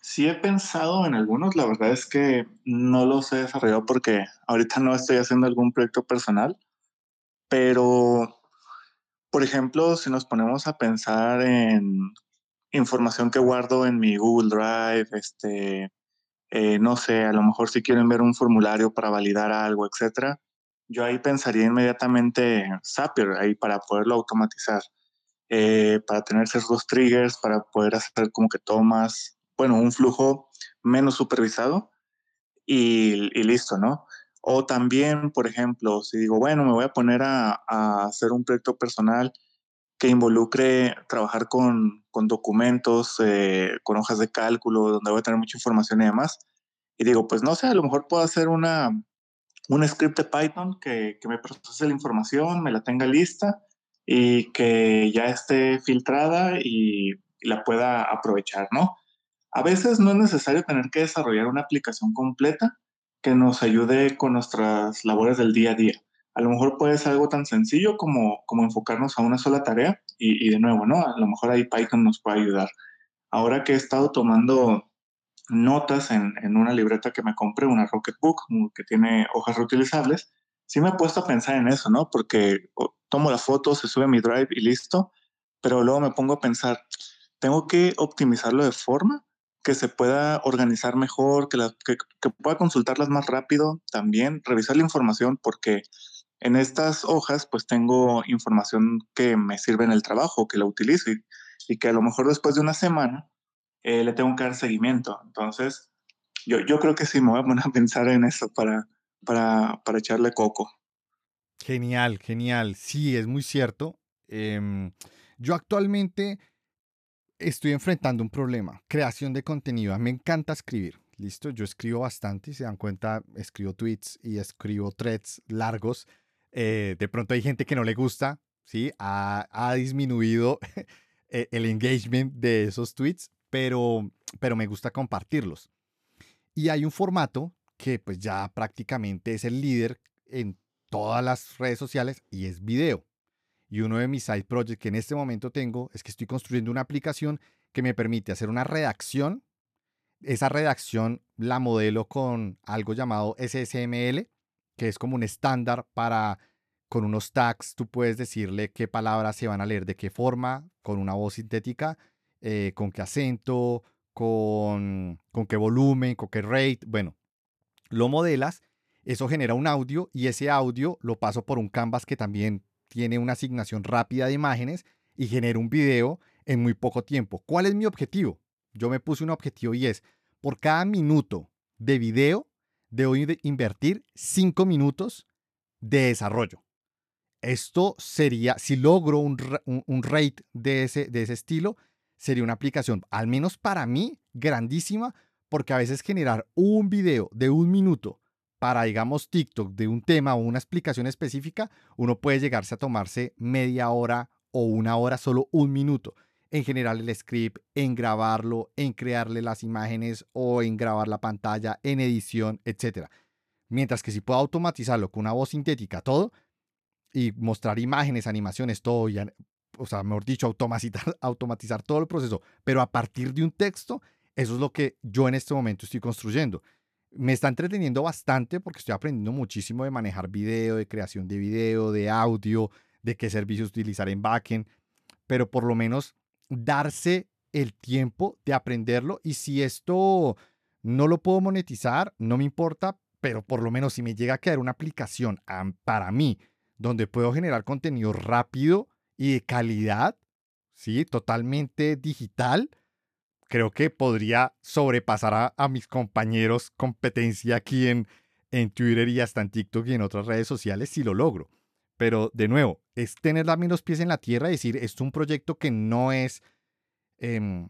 Speaker 2: Sí he pensado en algunos, la verdad es que no los he desarrollado porque ahorita no estoy haciendo algún proyecto personal, pero, por ejemplo, si nos ponemos a pensar en información que guardo en mi Google Drive, este, eh, no sé, a lo mejor si quieren ver un formulario para validar algo, etcétera, yo ahí pensaría inmediatamente Zapier, ahí para poderlo automatizar, eh, para tener ciertos triggers, para poder hacer como que tomas, bueno, un flujo menos supervisado y, listo, ¿no? O también, por ejemplo, si digo, bueno, me voy a poner a, hacer un proyecto personal que involucre trabajar con, con documentos, eh, con hojas de cálculo, donde voy a tener mucha información y demás. Y digo, pues no sé, a lo mejor puedo hacer una, un script de Python que, que me procese la información, me la tenga lista y que ya esté filtrada y, la pueda aprovechar, ¿no? A veces no es necesario tener que desarrollar una aplicación completa que nos ayude con nuestras labores del día a día. A lo mejor puede ser algo tan sencillo como, como enfocarnos a una sola tarea y, y de nuevo, ¿no? A lo mejor ahí Python nos puede ayudar. Ahora que he estado tomando notas en, en, una libreta que me compré, una Rocketbook, que tiene hojas reutilizables, sí me he puesto a pensar en eso, ¿no? Porque tomo la foto, se sube a mi drive y listo, pero luego me pongo a pensar, tengo que optimizarlo de forma que se pueda organizar mejor, que, la, que, pueda consultarlas más rápido también, revisar la información, porque en estas hojas pues tengo información que me sirve en el trabajo, que la utilizo y, que a lo mejor después de una semana eh, le tengo que dar seguimiento. Entonces, yo, yo creo que sí me voy a pensar en eso para, para, para echarle coco.
Speaker 1: Genial, genial. Sí, es muy cierto. Em, yo actualmente estoy enfrentando un problema, creación de contenido. Me encanta escribir. Listo, yo escribo bastante, y se dan cuenta, escribo tweets y escribo threads largos. Eh, de pronto hay gente que no le gusta, ¿sí? Ha, ha disminuido e, el engagement de esos tweets, pero, pero me gusta compartirlos. Y hay un formato que pues ya prácticamente es el líder en todas las redes sociales y es video. Y uno de mis side projects que en este momento tengo es que estoy construyendo una aplicación que me permite hacer una redacción. Esa redacción la modelo con algo llamado SSML, que es como un estándar para, con unos tags, tú puedes decirle qué palabras se van a leer de qué forma, con una voz sintética, eh, con qué acento, con, con qué volumen, con qué rate. Bueno, lo modelas, eso genera un audio y ese audio lo paso por un canvas que también tiene una asignación rápida de imágenes y genera un video en muy poco tiempo. ¿Cuál es mi objetivo? Yo me puse un objetivo y es, por cada minuto de video, debo invertir 5 minutos de desarrollo. Esto sería, si logro un, un, rate de ese, de ese estilo, sería una aplicación, al menos para mí, grandísima, porque a veces generar un video de un minuto para, digamos, TikTok de un tema o una explicación específica, uno puede llegarse a tomarse media hora o una hora, solo un minuto en generar el script, en grabarlo, en crearle las imágenes o en grabar la pantalla, en edición, etc. Mientras que si puedo automatizarlo con una voz sintética, todo, y mostrar imágenes, animaciones, todo, o sea, mejor dicho, automatizar, automatizar todo el proceso, pero a partir de un texto, eso es lo que yo en este momento estoy construyendo. Me está entreteniendo bastante porque estoy aprendiendo muchísimo de manejar video, de creación de video, de audio, de qué servicios utilizar en backend, pero por lo menos darse el tiempo de aprenderlo y si esto no lo puedo monetizar, no me importa, pero por lo menos si me llega a quedar una aplicación para mí donde puedo generar contenido rápido y de calidad, ¿sí? Totalmente digital, creo que podría sobrepasar a, mis compañeros competencia aquí en, en Twitter y hasta en TikTok y en otras redes sociales si lo logro. Pero de nuevo, es tener también los pies en la tierra y decir, es un proyecto que no es em,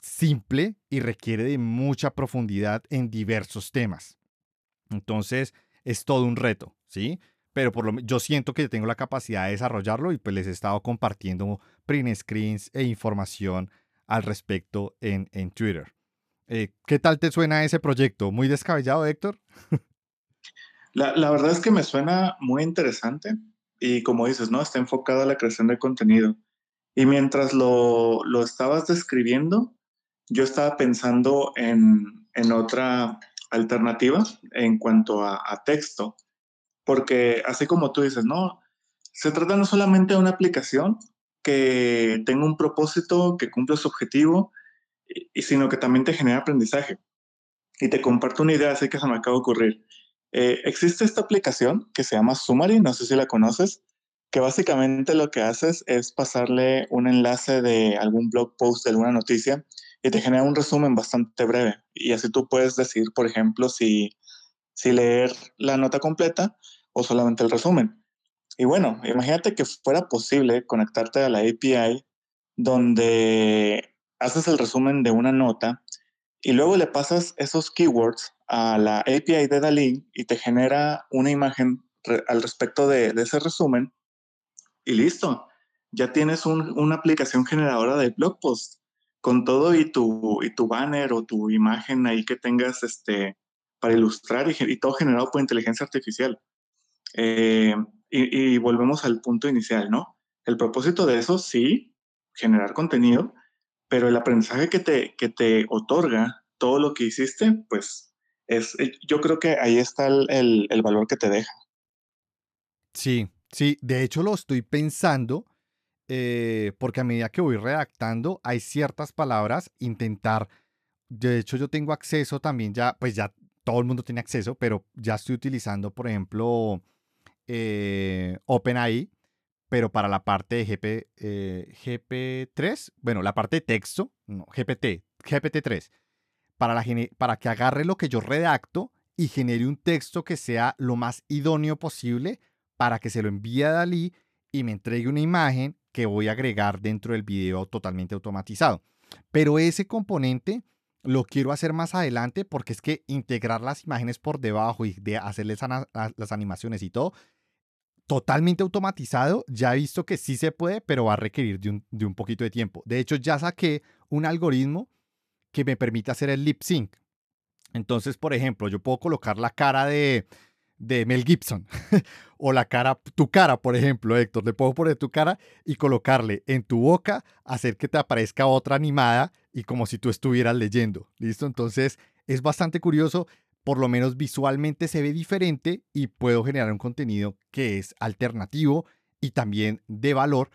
Speaker 1: simple y requiere de mucha profundidad en diversos temas. Entonces, es todo un reto, ¿sí? Pero por lo yo siento que tengo la capacidad de desarrollarlo y pues les he estado compartiendo print screens e información al respecto en, en Twitter. Eh, ¿Qué tal te suena ese proyecto? ¿Muy descabellado, Héctor?
Speaker 2: La, la, verdad es que me suena muy interesante y como dices, ¿no? Está enfocado a la creación de contenido. Y mientras lo, lo estabas describiendo, yo estaba pensando en, en otra alternativa en cuanto a, a, texto, porque así como tú dices, ¿no? Se trata no solamente de una aplicación, que tenga un propósito, que cumpla su objetivo, y, sino que también te genere aprendizaje. Y te comparto una idea, así que se me acaba de ocurrir. Eh, existe esta aplicación que se llama Summary, no sé si la conoces, que básicamente lo que haces es pasarle un enlace de algún blog post de alguna noticia y te genera un resumen bastante breve. Y así tú puedes decir, por ejemplo, si, si leer la nota completa o solamente el resumen. Y bueno, imagínate que fuera posible conectarte a la API donde haces el resumen de una nota y luego le pasas esos keywords a la API de Dalí y te genera una imagen al respecto de, ese resumen y listo. Ya tienes una aplicación generadora de blog post con todo y tu, y tu banner o tu imagen ahí que tengas este, para ilustrar y, todo generado por inteligencia artificial. Eh, y, volvemos al punto inicial, ¿no? El propósito de eso, sí, generar contenido, pero el aprendizaje que te, que te otorga todo lo que hiciste, pues es, eh, yo creo que ahí está el, el valor que te deja.
Speaker 1: Sí, sí, de hecho lo estoy pensando eh, porque a medida que voy redactando hay ciertas palabras, intentar, de hecho yo tengo acceso también ya, pues ya todo el mundo tiene acceso, pero ya estoy utilizando, por ejemplo, eh, OpenAI, pero para la parte de GP, eh, GP3, bueno, la parte de texto, GPT, GPT3, para, la, para que agarre lo que yo redacto y genere un texto que sea lo más idóneo posible para que se lo envíe a Dalí y me entregue una imagen que voy a agregar dentro del video totalmente automatizado. Pero ese componente lo quiero hacer más adelante porque es que integrar las imágenes por debajo y de hacerles las animaciones y todo totalmente automatizado, ya he visto que sí se puede, pero va a requerir de un, poquito de tiempo. De hecho, ya saqué un algoritmo que me permite hacer el lip sync. Entonces, por ejemplo, yo puedo colocar la cara de, de Mel Gibson. o la cara, tu cara, por ejemplo, Héctor. Le puedo poner tu cara y colocarle en tu boca, hacer que te aparezca otra animada y como si tú estuvieras leyendo. ¿Listo? Entonces es bastante curioso. Por lo menos visualmente se ve diferente y puedo generar un contenido que es alternativo y también de valor.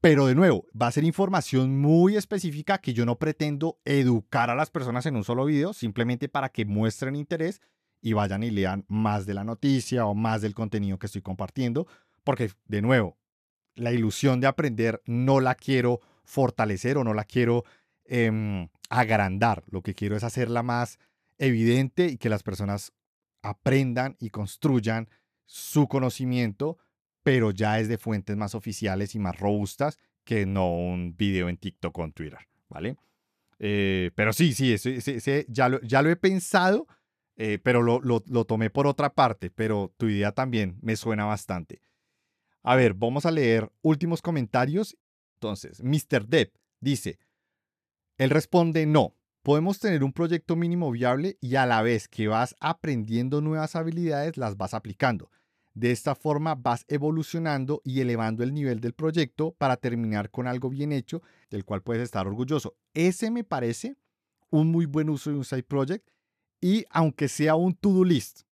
Speaker 1: Pero de nuevo, va a ser información muy específica que yo no pretendo educar a las personas en un solo video, simplemente para que muestren interés y vayan y lean más de la noticia o más del contenido que estoy compartiendo, porque de nuevo, la ilusión de aprender no la quiero fortalecer o no la quiero em, agrandar, lo que quiero es hacerla más evidente y que las personas aprendan y construyan su conocimiento, pero ya es de fuentes más oficiales y más robustas que no un video en TikTok o en Twitter, ¿vale? Eh, pero sí, sí, ya, lo, ya lo he pensado eh, pero lo, lo, tomé por otra parte, pero tu idea también me suena bastante. A ver, vamos a leer últimos comentarios. Entonces, Mr. Depp dice, él responde, no, podemos tener un proyecto mínimo viable y a la vez que vas aprendiendo nuevas habilidades, las vas aplicando. De esta forma vas evolucionando y elevando el nivel del proyecto para terminar con algo bien hecho del cual puedes estar orgulloso. Ese me parece un muy buen uso de un side project y aunque sea un to-do list,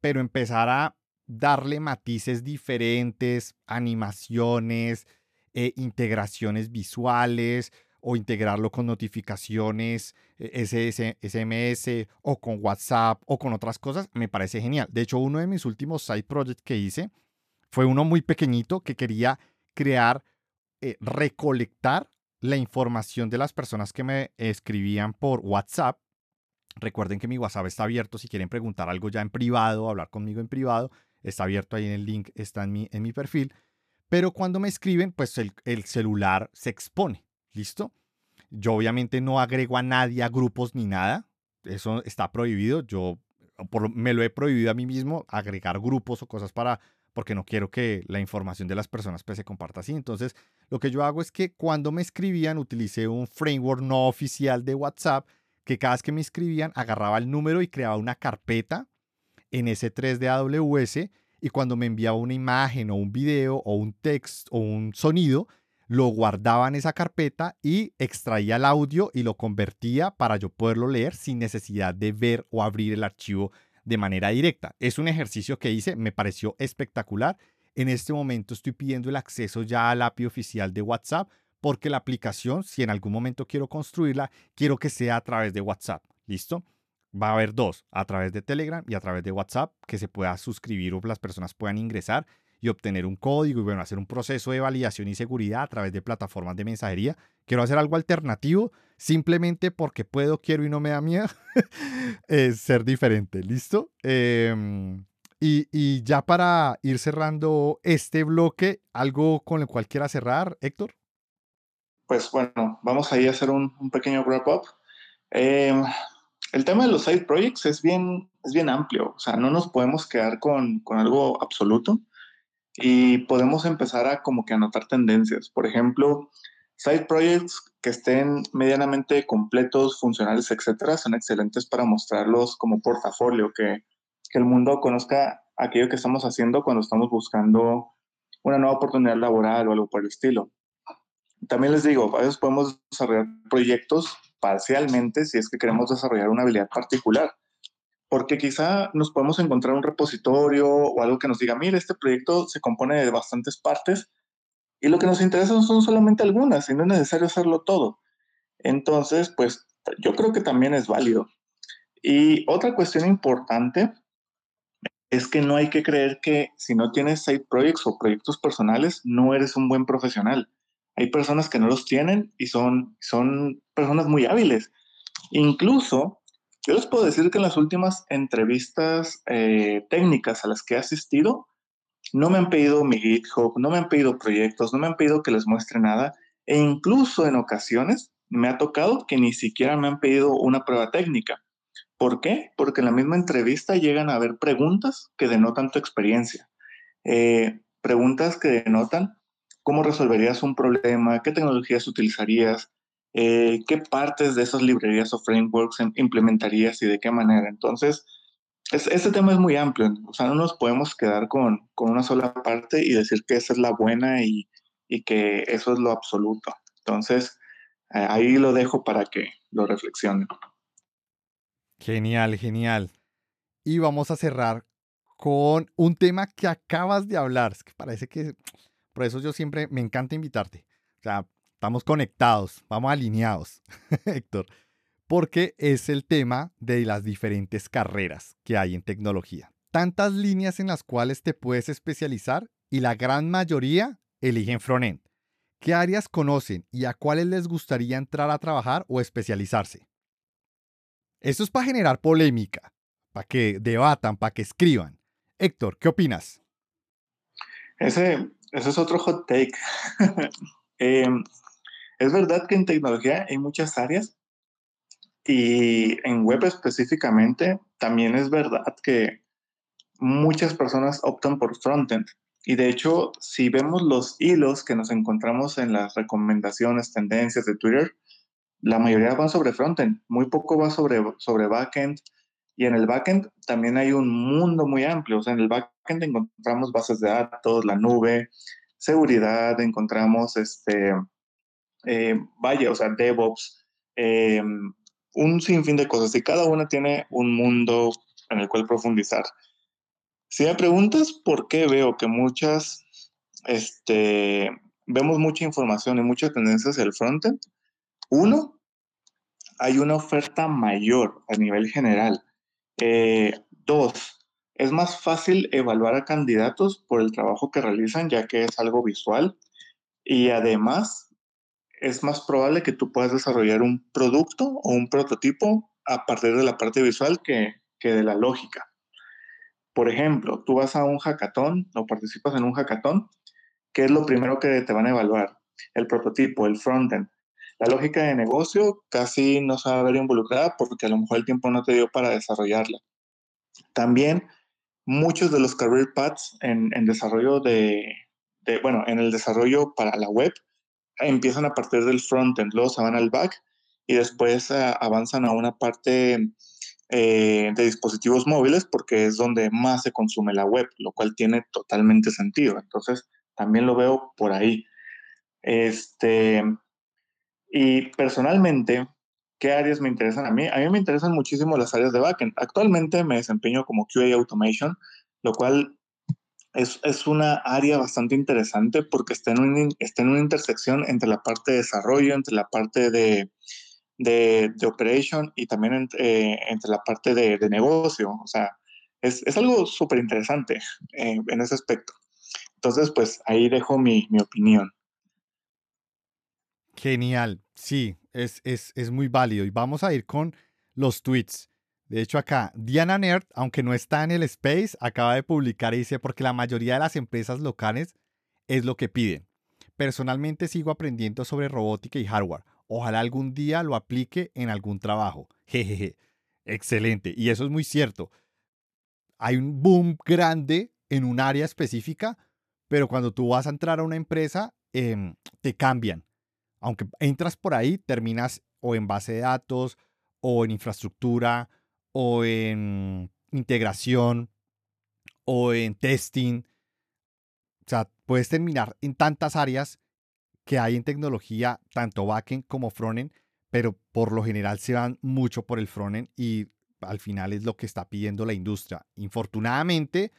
Speaker 1: pero empezar a darle matices diferentes, animaciones, e integraciones visuales o integrarlo con notificaciones SMS eh, o con WhatsApp o con otras cosas, me parece genial. De hecho, uno de mis últimos side projects que hice fue uno muy pequeñito que quería crear, eh, recolectar la información de las personas que me escribían por WhatsApp Recuerden que mi WhatsApp está abierto si quieren preguntar algo ya en privado, hablar conmigo en privado. Está abierto ahí en el link, está en mi, en mi perfil. Pero cuando me escriben, pues el, celular se expone. ¿Listo? Yo obviamente no agrego a nadie a grupos ni nada. Eso está prohibido. Yo me lo he prohibido a mí mismo agregar grupos o cosas para porque no quiero que la información de las personas pues, se comparta así. Entonces, lo que yo hago es que cuando me escribían, utilicé un framework no oficial de WhatsApp que cada vez que me escribían agarraba el número y creaba una carpeta en S3 de AWS y cuando me enviaba una imagen o un video o un texto o un sonido, lo guardaba en esa carpeta y extraía el audio y lo convertía para yo poderlo leer sin necesidad de ver o abrir el archivo de manera directa. Es un ejercicio que hice, me pareció espectacular. En este momento estoy pidiendo el acceso ya al API oficial de WhatsApp porque la aplicación, si en algún momento quiero construirla, quiero que sea a través de WhatsApp. ¿Listo? Va a haber dos, a través de Telegram y a través de WhatsApp, que se pueda suscribir o las personas puedan ingresar y obtener un código y bueno, hacer un proceso de validación y seguridad a través de plataformas de mensajería. Quiero hacer algo alternativo simplemente porque puedo, quiero y no me da miedo es ser diferente. ¿Listo? Em, y, y, ya para ir cerrando este bloque, ¿algo con el cual quiera cerrar, Héctor?
Speaker 2: Pues bueno, vamos a ir a hacer un, pequeño wrap-up. Eh, el tema de los side projects es bien, es bien amplio, o sea, no nos podemos quedar con, con algo absoluto y podemos empezar a como que anotar tendencias. Por ejemplo, side projects que estén medianamente completos, funcionales, etcétera, son excelentes para mostrarlos como portafolio, que, que el mundo conozca aquello que estamos haciendo cuando estamos buscando una nueva oportunidad laboral o algo por el estilo. También les digo, a veces podemos desarrollar proyectos parcialmente si es que queremos desarrollar una habilidad particular, porque quizá nos podemos encontrar un repositorio o algo que nos diga, mire, este proyecto se compone de bastantes partes y lo que nos interesa son solamente algunas y no es necesario hacerlo todo. Entonces, pues yo creo que también es válido. Y otra cuestión importante es que no hay que creer que si no tienes side projects o proyectos personales, no eres un buen profesional. Hay personas que no los tienen y son, son personas muy hábiles. Incluso, yo les puedo decir que en las últimas entrevistas eh, técnicas a las que he asistido, no me han pedido mi GitHub, no me han pedido proyectos, no me han pedido que les muestre nada. E incluso en ocasiones me ha tocado que ni siquiera me han pedido una prueba técnica. ¿Por qué? Porque en la misma entrevista llegan a haber preguntas que denotan tu experiencia. Eh, preguntas que denotan cómo resolverías un problema, qué tecnologías utilizarías, eh, qué partes de esas librerías o frameworks em, implementarías y de qué manera. Entonces, este tema es muy amplio, o sea, no nos podemos quedar con, con una sola parte y decir que esa es la buena y, y que eso es lo absoluto. Entonces, eh, ahí lo dejo para que lo reflexionen.
Speaker 1: Genial, genial. Y vamos a cerrar con un tema que acabas de hablar. Es que parece que por eso yo siempre me encanta invitarte. O sea, estamos conectados, vamos alineados, Héctor, porque es el tema de las diferentes carreras que hay en tecnología. Tantas líneas en las cuales te puedes especializar y la gran mayoría eligen frontend. ¿Qué áreas conocen y a cuáles les gustaría entrar a trabajar o especializarse? Esto es para generar polémica, para que debatan, para que escriban. Héctor, ¿qué opinas?
Speaker 2: Ese, ese es otro hot take. Em, es verdad que en tecnología hay muchas áreas y en web específicamente también es verdad que muchas personas optan por frontend. Y de hecho, si vemos los hilos que nos encontramos en las recomendaciones, tendencias de Twitter, la mayoría van sobre frontend, muy poco va sobre, sobre backend. Y en el backend también hay un mundo muy amplio. O sea, en el backend encontramos bases de datos, la nube, seguridad, encontramos este, eh, vaya, o sea, DevOps, eh, un sinfín de cosas y cada una tiene un mundo en el cual profundizar. Si me preguntas por qué veo que muchas, este, vemos mucha información y muchas tendencias del frontend, uno, hay una oferta mayor a nivel general. Eh, dos, es más fácil evaluar a candidatos por el trabajo que realizan, ya que es algo visual. Y además, es más probable que tú puedas desarrollar un producto o un prototipo a partir de la parte visual que, que de la lógica. Por ejemplo, tú vas a un hackathon o participas en un hackathon, ¿qué es lo primero que te van a evaluar? El prototipo, el frontend. La lógica de negocio casi no se va a ver involucrada porque a lo mejor el tiempo no te dio para desarrollarla. También muchos de los career paths en, desarrollo de, bueno, en el desarrollo para la web empiezan a partir del frontend, luego se van al back y después eh, avanzan a una parte eh, de dispositivos móviles porque es donde más se consume la web, lo cual tiene totalmente sentido. Entonces, también lo veo por ahí. Este, y personalmente, ¿Qué áreas me interesan a mí? A mí me interesan muchísimo las áreas de backend. Actualmente me desempeño como QA Automation, lo cual es, es una área bastante interesante porque está en, un, está en una intersección entre la parte de desarrollo, entre la parte de, de, de operation y también entre, eh, entre la parte de, de, negocio. O sea, es, es algo súper interesante eh, en ese aspecto. Entonces, pues ahí dejo mi, opinión.
Speaker 1: Genial, sí, es, es, es muy válido. Y vamos a ir con los tweets. De hecho, acá, Diana Nerd, aunque no está en el space, acaba de publicar y dice, porque la mayoría de las empresas locales es lo que piden. Personalmente sigo aprendiendo sobre robótica y hardware. Ojalá algún día lo aplique en algún trabajo. Jejeje. Excelente. Y eso es muy cierto. Hay un boom grande en un área específica, pero cuando tú vas a entrar a una empresa, em, te cambian. Aunque entras por ahí, terminas o en base de datos, o en infraestructura, o en integración o en testing. O sea, puedes terminar en tantas áreas que hay en tecnología, tanto backend como frontend, pero por lo general se van mucho por el frontend y al final es lo que está pidiendo la industria. Infortunadamente,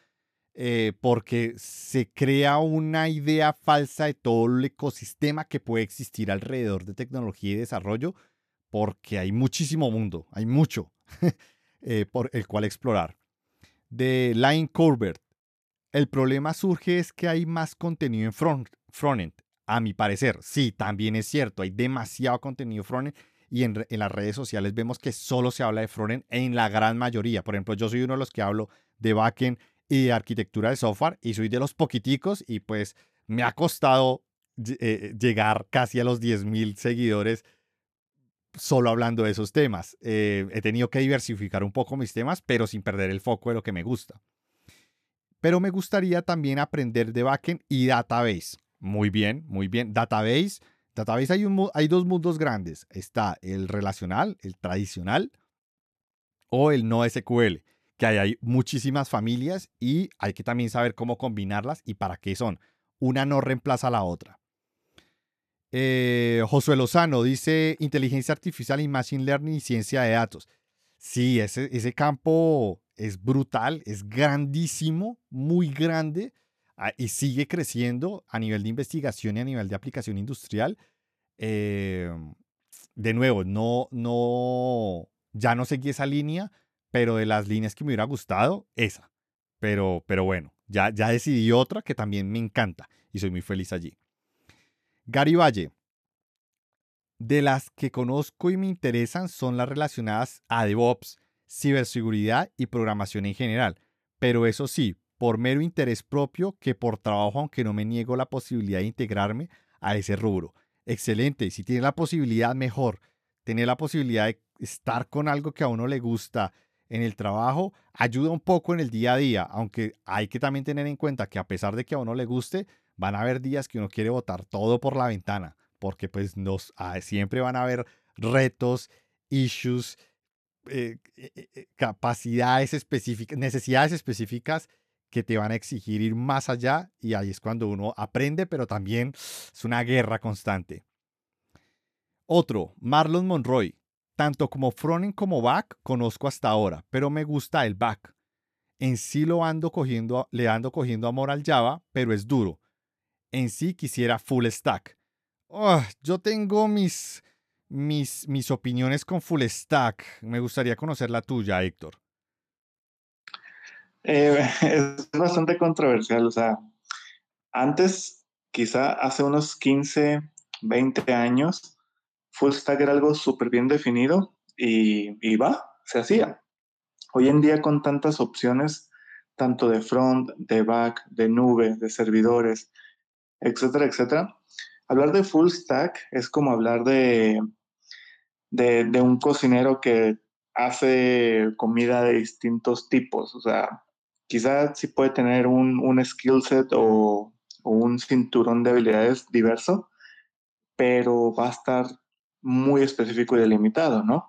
Speaker 1: eh, porque se crea una idea falsa de todo el ecosistema que puede existir alrededor de tecnología y desarrollo, porque hay muchísimo mundo, hay mucho. Eh, por el cual explorar. De Line Corbett, el problema surge es que hay más contenido en front, frontend, a mi parecer. Sí, también es cierto, hay demasiado contenido frontend y en, las redes sociales vemos que solo se habla de frontend en la gran mayoría. Por ejemplo, yo soy uno de los que hablo de backend y de arquitectura de software y soy de los poquiticos y pues me ha costado eh, llegar casi a los 10.000 seguidores solo hablando de esos temas. Eh, he tenido que diversificar un poco mis temas, pero sin perder el foco de lo que me gusta. Pero me gustaría también aprender de backend y database. Muy bien, muy bien. Database, database hay, un, hay dos mundos grandes. Está el relacional, el tradicional, o el no SQL, que hay, hay muchísimas familias y hay que también saber cómo combinarlas y para qué son. Una no reemplaza a la otra. Eh, Josué Lozano dice inteligencia artificial y machine learning y ciencia de datos. Sí, ese, ese campo es brutal, es grandísimo, muy grande ah, y sigue creciendo a nivel de investigación y a nivel de aplicación industrial. Em, de nuevo, no, no, ya no seguí esa línea, pero de las líneas que me hubiera gustado, esa. Pero, pero bueno, ya, ya decidí otra que también me encanta y soy muy feliz allí. Gary Valle. De las que conozco y me interesan son las relacionadas a DevOps, ciberseguridad y programación en general. Pero eso sí, por mero interés propio que por trabajo, aunque no me niego la posibilidad de integrarme a ese rubro. Excelente, si tiene la posibilidad, mejor. Tener la posibilidad de estar con algo que a uno le gusta en el trabajo ayuda un poco en el día a día, aunque hay que también tener en cuenta que a pesar de que a uno le guste, van a haber días que uno quiere botar todo por la ventana, porque pues nos, ah, siempre van a haber retos, issues, eh, eh, eh, capacidades específicas, necesidades específicas que te van a exigir ir más allá y ahí es cuando uno aprende, pero también es una guerra constante. Otro, Marlon Monroy. Tanto como frontend como back conozco hasta ahora, pero me gusta el back. En sí lo ando cogiendo, le ando cogiendo amor al Java, pero es duro en sí quisiera full stack. Oh, yo tengo mis, mis, mis opiniones con full stack. Me gustaría conocer la tuya, Héctor.
Speaker 2: Eh, es bastante controversial. O sea, antes, quizá hace unos 15, 20 años, full stack era algo súper bien definido y, y va, se hacía. Hoy en día con tantas opciones, tanto de front, de back, de nube, de servidores, etcétera, etcétera. Hablar de full stack es como hablar de, de, un cocinero que hace comida de distintos tipos. O sea, quizás sí puede tener un, un skill set o, un cinturón de habilidades diverso, pero va a estar muy específico y delimitado, ¿no?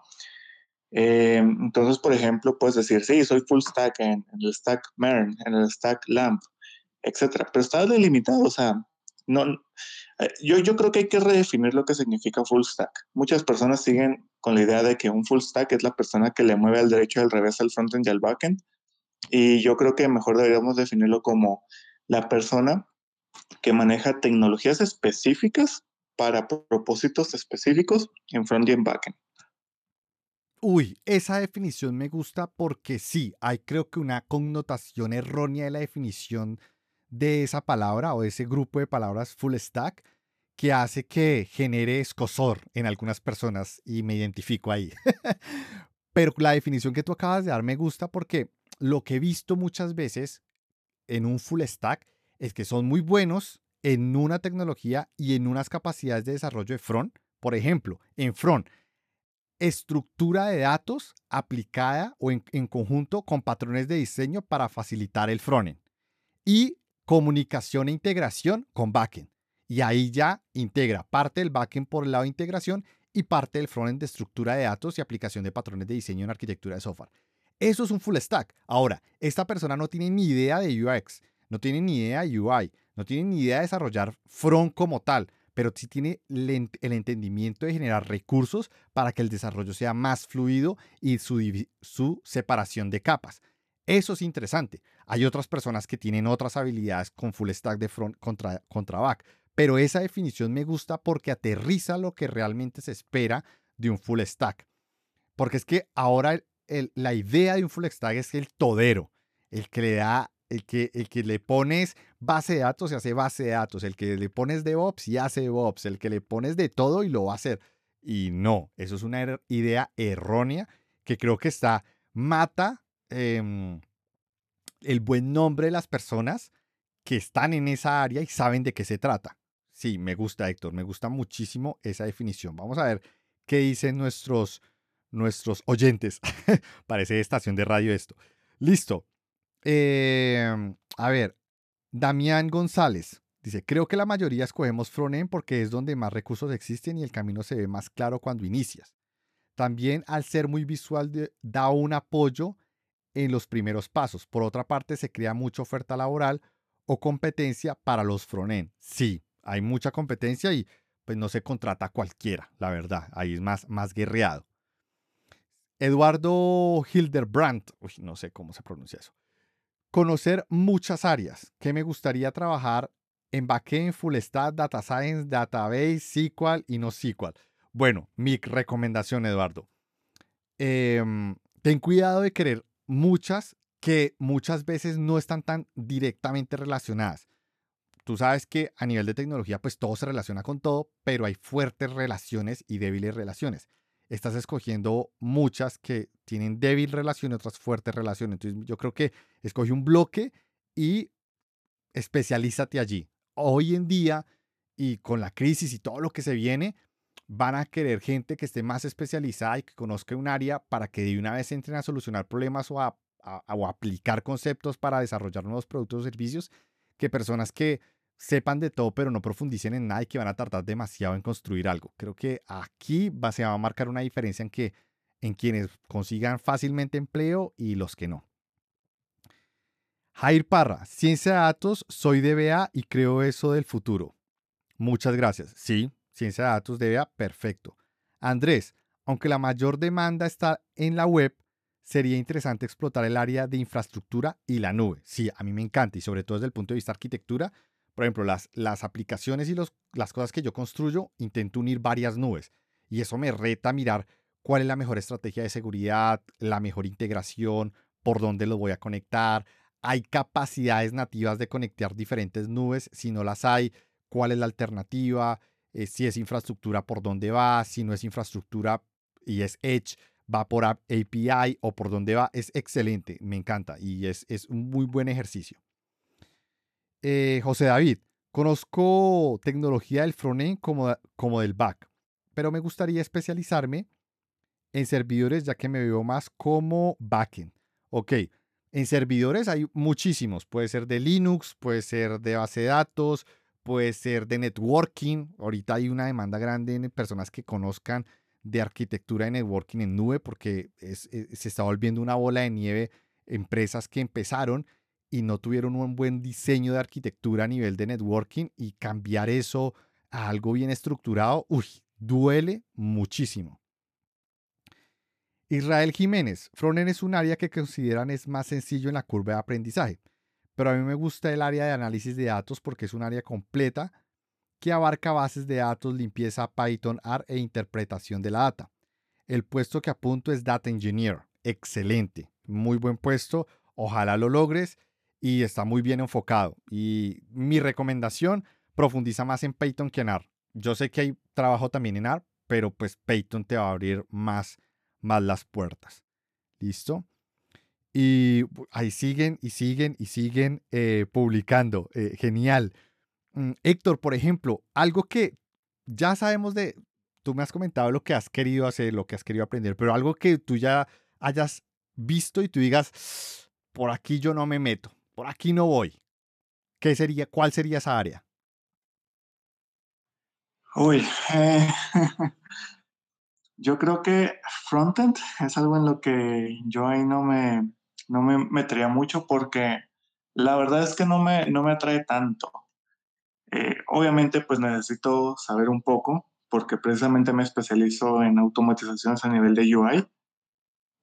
Speaker 2: Eh, entonces, por ejemplo, puedes decir, sí, soy full stack en, en el stack MERN, en el stack LAMP, etcétera, pero está delimitado, o sea, no, eh, yo, yo creo que hay que redefinir lo que significa full stack. Muchas personas siguen con la idea de que un full stack es la persona que le mueve al derecho al revés al frontend y al backend. Y yo creo que mejor deberíamos definirlo como la persona que maneja tecnologías específicas para propósitos específicos en front y en backend.
Speaker 1: Uy, esa definición me gusta porque sí, hay creo que una connotación errónea de la definición de esa palabra o ese grupo de palabras full stack que hace que genere escosor en algunas personas y me identifico ahí. Pero la definición que tú acabas de dar me gusta porque lo que he visto muchas veces en un full stack es que son muy buenos en una tecnología y en unas capacidades de desarrollo de front. Por ejemplo, en front, estructura de datos aplicada o en, conjunto con patrones de diseño para facilitar el frontend. Y comunicación e integración con backend. Y ahí ya integra parte del backend por el lado de integración y parte del frontend de estructura de datos y aplicación de patrones de diseño en arquitectura de software. Eso es un full stack. Ahora, esta persona no tiene ni idea de UX, no tiene ni idea de UI, no tiene ni idea de desarrollar front como tal, pero sí tiene el entendimiento de generar recursos para que el desarrollo sea más fluido y su, su separación de capas. Eso es interesante. Hay otras personas que tienen otras habilidades con full stack de front contra, contra back, pero esa definición me gusta porque aterriza lo que realmente se espera de un full stack. Porque es que ahora la idea de un full stack es el todero, el que le da, el que, el que le pones base de datos y hace base de datos, el que le pones DevOps y hace DevOps, el que le pones de todo y lo va a hacer. Y no, eso es una er, idea errónea que creo que está, mata Em, el buen nombre de las personas que están en esa área y saben de qué se trata. Sí, me gusta, Héctor, me gusta muchísimo esa definición. Vamos a ver qué dicen nuestros, nuestros oyentes. Parece estación de radio esto. Listo. Em, a ver, Damián González dice, creo que la mayoría escogemos frontend porque es donde más recursos existen y el camino se ve más claro cuando inicias. También al ser muy visual da un apoyo en los primeros pasos. Por otra parte, se crea mucha oferta laboral o competencia para los frontend. Sí, hay mucha competencia y pues no se contrata a cualquiera, la verdad. Ahí es más, más guerreado. Eduardo Hilderbrandt, no sé cómo se pronuncia eso. Conocer muchas áreas. que me gustaría trabajar en backend, full stack, data science, database, SQL y no SQL? Bueno, mi recomendación, Eduardo. Em, ten cuidado de querer muchas que muchas veces no están tan directamente relacionadas. Tú sabes que a nivel de tecnología, pues todo se relaciona con todo, pero hay fuertes relaciones y débiles relaciones. Estás escogiendo muchas que tienen débil relación y otras fuertes relaciones. Entonces yo creo que escoge un bloque y especialízate allí. Hoy en día y con la crisis y todo lo que se viene, van a querer gente que esté más especializada y que conozca un área para que de una vez entren a solucionar problemas o a, aplicar conceptos para desarrollar nuevos productos o servicios que personas que sepan de todo pero no profundicen en nada y que van a tardar demasiado en construir algo. Creo que aquí va, se va a marcar una diferencia en que en quienes consigan fácilmente empleo y los que no. Jair Parra, ciencia de datos, soy DBA y creo eso del futuro. Muchas gracias. Sí, ciencia de datos de perfecto. Andrés, aunque la mayor demanda está en la web, sería interesante explotar el área de infraestructura y la nube. Sí, a mí me encanta y sobre todo desde el punto de vista arquitectura. Por ejemplo, las, las aplicaciones y los, las cosas que yo construyo, intento unir varias nubes y eso me reta a mirar cuál es la mejor estrategia de seguridad, la mejor integración, por dónde lo voy a conectar. Hay capacidades nativas de conectar diferentes nubes. Si no las hay, cuál es la alternativa. Eh, si es infraestructura, por dónde va, si no es infraestructura y es Edge, va por API o por dónde va, es excelente, me encanta y es, es un muy buen ejercicio. Eh, José David, conozco tecnología del frontend como, como del back, pero me gustaría especializarme en servidores ya que me veo más como backend. Ok, en servidores hay muchísimos, puede ser de Linux, puede ser de base de datos, puede ser de networking. Ahorita hay una demanda grande en personas que conozcan de arquitectura de networking en nube porque eh, se está volviendo una bola de nieve empresas que empezaron y no tuvieron un buen diseño de arquitectura a nivel de networking y cambiar eso a algo bien estructurado, uy, duele muchísimo. Israel Jiménez, Frontend es un área que consideran es más sencillo en la curva de aprendizaje pero a mí me gusta el área de análisis de datos porque es un área completa que abarca bases de datos, limpieza, Python, R e interpretación de la data. El puesto que apunto es Data Engineer. Excelente, muy buen puesto. Ojalá lo logres y está muy bien enfocado. Y mi recomendación, profundiza más en Python que en AR. Yo sé que hay trabajo también en AR, pero pues Python te va a abrir más, más las puertas. ¿Listo? Y ahí siguen y siguen y siguen eh, publicando. Eh, genial. Mm, Héctor, por ejemplo, algo que ya sabemos de, tú me has comentado lo que has querido hacer, lo que has querido aprender, pero algo que tú ya hayas visto y tú digas, por aquí yo no me meto, por aquí no voy. ¿Qué sería, cuál sería esa área?
Speaker 2: Uy, eh, yo creo que frontend es algo en lo que yo ahí no me, no me metería mucho porque la verdad es que no me, no me atrae tanto. Eh, obviamente, pues necesito saber un poco porque precisamente me especializo en automatizaciones a nivel de UI.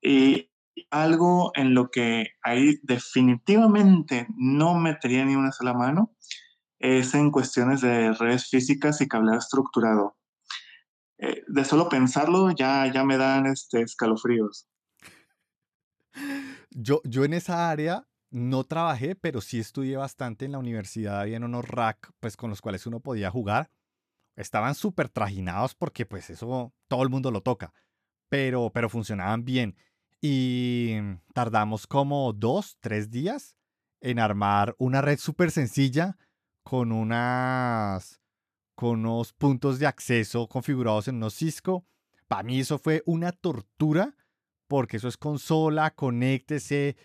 Speaker 2: Y algo en lo que ahí definitivamente no metería ni una sola mano es en cuestiones de redes físicas y cableado estructurado. Eh, de solo pensarlo ya, ya me dan este, escalofríos.
Speaker 1: Yo, yo en esa área no trabajé, pero sí estudié bastante en la universidad. Había unos rack pues, con los cuales uno podía jugar. Estaban súper trajinados porque pues eso todo el mundo lo toca, pero, pero funcionaban bien. Y tardamos como dos, tres días en armar una red súper sencilla con unas con unos puntos de acceso configurados en unos Cisco. Para mí eso fue una tortura porque eso es consola, conéctese,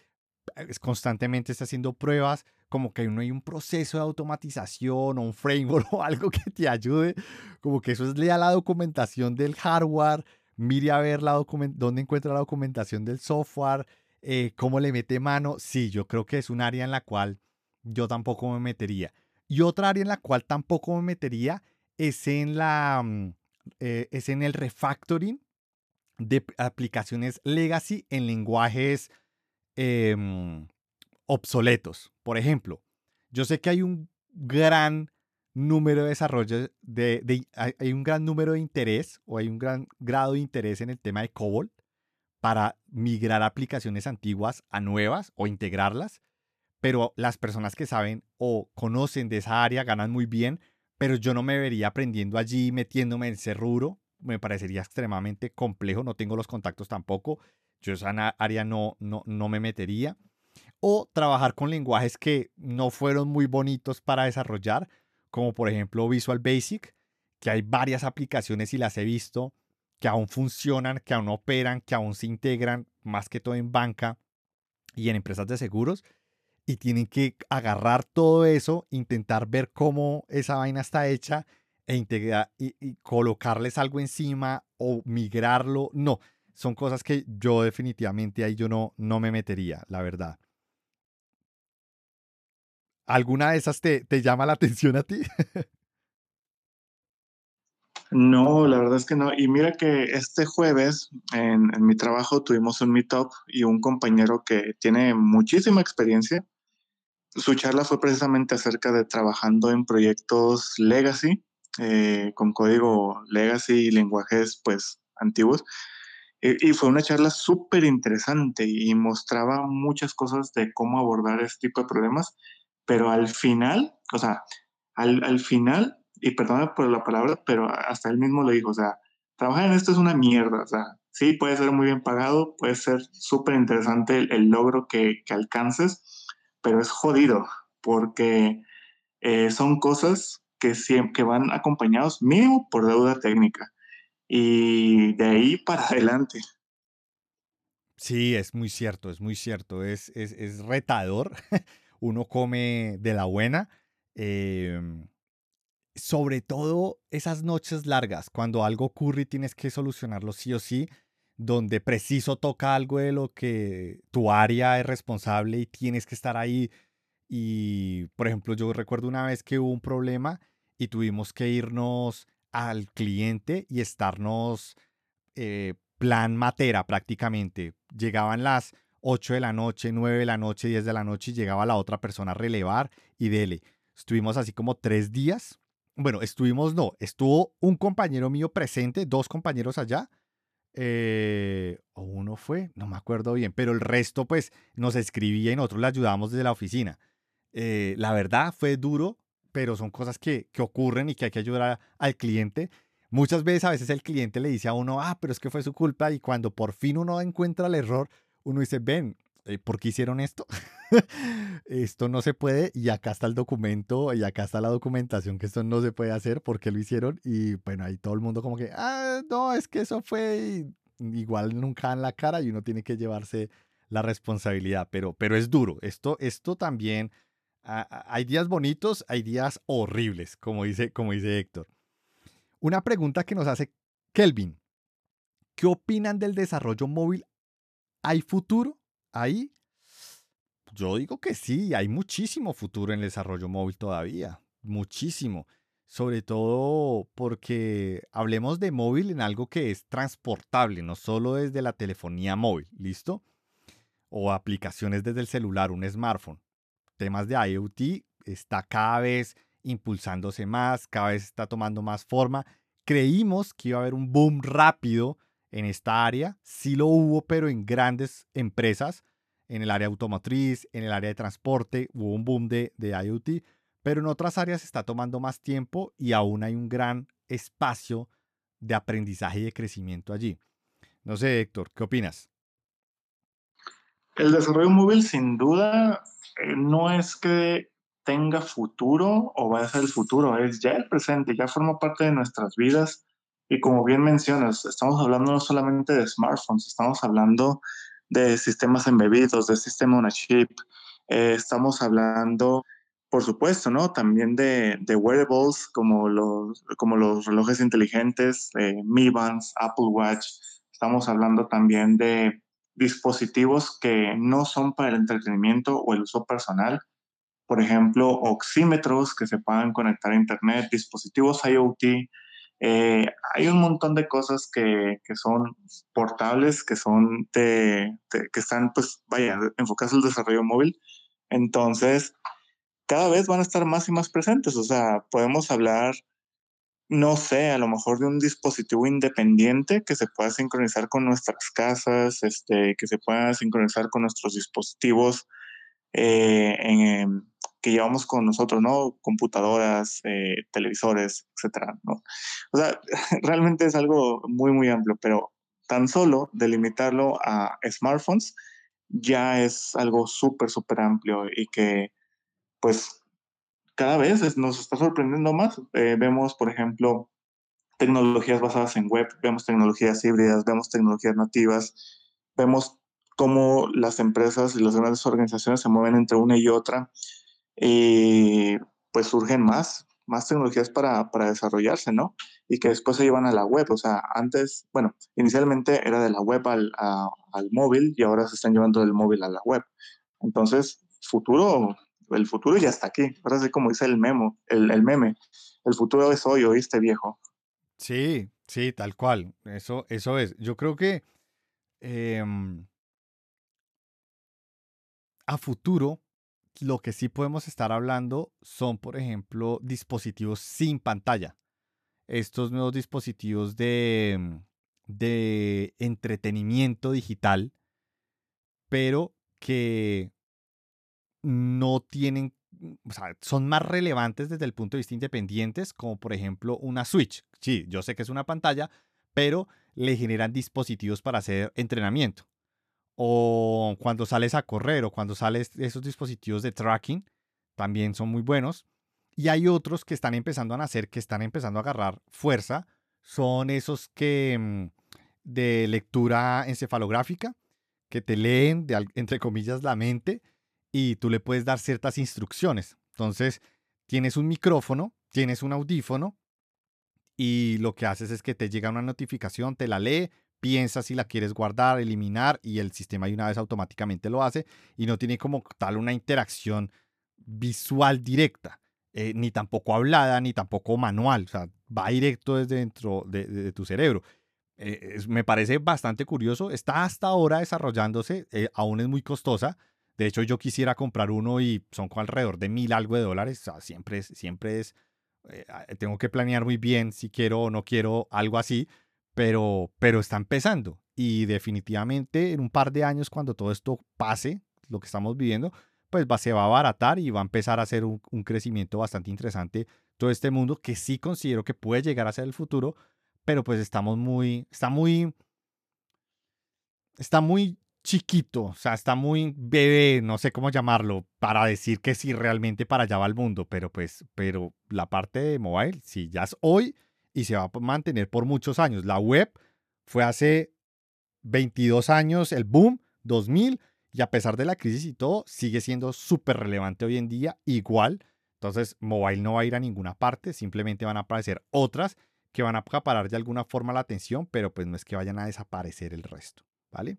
Speaker 1: es constantemente está haciendo pruebas, como que no hay un proceso de automatización o un framework o algo que te ayude, como que eso es lea la documentación del hardware, mire a ver la dónde encuentra la documentación del software, eh, cómo le mete mano. Sí, yo creo que es un área en la cual yo tampoco me metería. Y otra área en la cual tampoco me metería es en, la, mm, eh, es en el refactoring de aplicaciones legacy en lenguajes em, obsoletos. Por ejemplo, yo sé que hay un gran número de desarrollo, de, hay un gran número de interés o hay un gran grado de interés en el tema de COBOL para migrar aplicaciones antiguas a nuevas o integrarlas pero las personas que saben o conocen de esa área ganan muy bien, pero yo no me vería aprendiendo allí, metiéndome en ese rubro, me parecería extremadamente complejo, no tengo los contactos tampoco, yo esa área no, no, no me metería. O trabajar con lenguajes que no fueron muy bonitos para desarrollar, como por ejemplo Visual Basic, que hay varias aplicaciones y las he visto que aún funcionan, que aún operan, que aún se integran, más que todo en banca y en empresas de seguros, y tienen que agarrar todo eso, intentar ver cómo esa vaina está hecha e integrar y, colocarles algo encima o migrarlo. No, son cosas que yo definitivamente ahí yo no, no me metería, la verdad. ¿Alguna de esas te, te llama la atención a ti?
Speaker 2: No, la verdad es que no. Y mira que este jueves en, en, mi trabajo tuvimos un meetup y un compañero que tiene muchísima experiencia su charla fue precisamente acerca de trabajando en proyectos legacy, eh, con código legacy y lenguajes pues antiguos. y fue una charla súper interesante y mostraba muchas cosas de cómo abordar este tipo de problemas, pero al final, o sea, al, al final, y perdona por la palabra, pero hasta él mismo lo dijo, o sea, trabajar en esto es una mierda, o sea, sí, puede ser muy bien pagado, puede ser súper interesante el, el, logro que, que alcances, pero es jodido porque eh, son cosas que, que van acompañados mínimo por deuda técnica y de ahí para adelante.
Speaker 1: Sí, es muy cierto, es muy cierto, es, es, retador, uno come de la buena, em, sobre todo esas noches largas, cuando algo ocurre y tienes que solucionarlo sí o sí, donde preciso toca algo de lo que tu área es responsable y tienes que estar ahí. Y, por ejemplo, yo recuerdo una vez que hubo un problema y tuvimos que irnos al cliente y estarnos eh, plan matera prácticamente. Llegaban las 8 de la noche, 9 de la noche, 10 de la noche y llegaba la otra persona a relevar y dele. Estuvimos así como tres días. Bueno, estuvimos no, estuvo un compañero mío presente, dos compañeros allá eh, o uno fue, no me acuerdo bien, pero el resto pues nos escribía y nosotros le ayudábamos desde la oficina. Eh, la verdad fue duro, pero son cosas que, que ocurren y que hay que ayudar al cliente. Muchas veces a veces el cliente le dice a uno, ah, pero es que fue su culpa y cuando por fin uno encuentra el error, uno dice, ven, eh, ¿por qué hicieron esto? esto no se puede y acá está el documento y acá está la documentación que esto no se puede hacer, ¿por qué lo hicieron? Y bueno, ahí todo el mundo como que, ah, no, es que eso fue igual nunca en la cara y uno tiene que llevarse la responsabilidad, pero, pero es duro. Esto, esto también, hay días bonitos, hay días horribles, como dice, como dice Héctor. Una pregunta que nos hace Kelvin. ¿Qué opinan del desarrollo móvil? ¿Hay futuro? ahí? Yo digo que sí, hay muchísimo futuro en el desarrollo móvil todavía, muchísimo. Sobre todo porque hablemos de móvil en algo que es transportable, no solo desde la telefonía móvil, ¿listo? O aplicaciones desde el celular, un smartphone. Temas de IoT está cada vez impulsándose más, cada vez está tomando más forma. Creímos que iba a haber un boom rápido en esta área. Sí lo hubo, pero en grandes empresas, en el área automotriz, en el área de transporte, hubo un boom de, de IoT, pero en otras áreas está tomando más tiempo y aún hay un gran espacio de aprendizaje y de crecimiento allí. No sé, Héctor, ¿qué opinas?
Speaker 2: El desarrollo móvil, sin duda, eh, no es que tenga futuro o va a ser el futuro, es ya el presente, ya forma parte de nuestras vidas y como bien mencionas, estamos hablando no solamente de smartphones, estamos hablando de sistemas embebidos, de sistema on a chip, eh, estamos hablando, por supuesto, ¿no? También de, de wearables como los, como los relojes inteligentes, eh, Mi Bands, Apple Watch. Estamos hablando también de dispositivos que no son para el entretenimiento o el uso personal. Por ejemplo, oxímetros que se puedan conectar a Internet, dispositivos IoT eh, hay un montón de cosas que, que son portables, que son de, que están, pues, vaya, enfocadas al desarrollo móvil. Entonces, cada vez van a estar más y más presentes. O sea, podemos hablar, no sé, a lo mejor de un dispositivo independiente que se pueda sincronizar con nuestras casas, este, que se pueda sincronizar con nuestros dispositivos eh, que llevamos con nosotros, ¿no? Computadoras, eh, televisores, etcétera, ¿no? O sea, realmente es algo muy, muy amplio, pero tan solo delimitarlo a smartphones ya es algo súper, súper amplio y que, pues, cada vez nos está sorprendiendo más. Eh, vemos, por ejemplo, tecnologías basadas en web, vemos tecnologías híbridas, vemos tecnologías nativas, vemos cómo las empresas y las grandes organizaciones se mueven entre una y otra y pues surgen más, más tecnologías para, para, desarrollarse, ¿no? Y que después se llevan a la web. O sea, antes, bueno, inicialmente era de la web al, al móvil y ahora se están llevando del móvil a la web. Entonces, futuro, el futuro ya está aquí. Ahora sí, como dice el memo, el, meme, el futuro es hoy, oíste viejo.
Speaker 1: Sí, sí, tal cual. Eso, eso es. Yo creo que eh, a futuro lo que sí podemos estar hablando son, por ejemplo, dispositivos sin pantalla. Estos nuevos dispositivos de, mm, de entretenimiento digital, pero que no tienen, son más relevantes desde el punto de vista independientes, como por ejemplo una Switch. Sí, yo sé que es una pantalla, pero le generan dispositivos para hacer entrenamiento o cuando sales a correr o cuando sales esos dispositivos de tracking, también son muy buenos. Y hay otros que están empezando a nacer, que están empezando a agarrar fuerza, son esos que mm, de lectura encefalográfica, que te leen, entre comillas, la mente y tú le puedes dar ciertas instrucciones. Entonces, tienes un micrófono, tienes un audífono y lo que haces es que te llega una notificación, te la lee, piensas si la quieres guardar, eliminar y el sistema de una vez automáticamente lo hace y no tiene como tal una interacción visual directa, eh, ni tampoco hablada, ni tampoco manual, o sea, va directo desde dentro de, tu cerebro. Eh, me parece bastante curioso, está hasta ahora desarrollándose, eh, aún es muy costosa. De hecho, yo quisiera comprar uno y son alrededor de mil algo de dólares. O sea, siempre es, siempre es, tengo que planear muy bien si quiero o no quiero algo así pero, pero está empezando. Y definitivamente en un par de años, cuando todo esto pase, lo que estamos viviendo, pues va, se va a abaratar y va a empezar a hacer un crecimiento bastante interesante todo este mundo que sí considero que puede llegar a ser el futuro, pero pues estamos muy, está muy, está muy chiquito, o sea, está muy bebé, no sé cómo llamarlo, para decir que sí realmente para allá va el mundo, pero pues, pero la parte de mobile, sí, ya es hoy y se va a mantener por muchos años. La web fue hace 22 años el boom, 2000, y a pesar de la crisis y todo, sigue siendo súper relevante hoy en día, igual. Entonces, mobile no va a ir a ninguna parte, simplemente van a aparecer otras que van a acaparar de alguna forma la atención, pero pues no es que vayan a desaparecer el resto, ¿vale?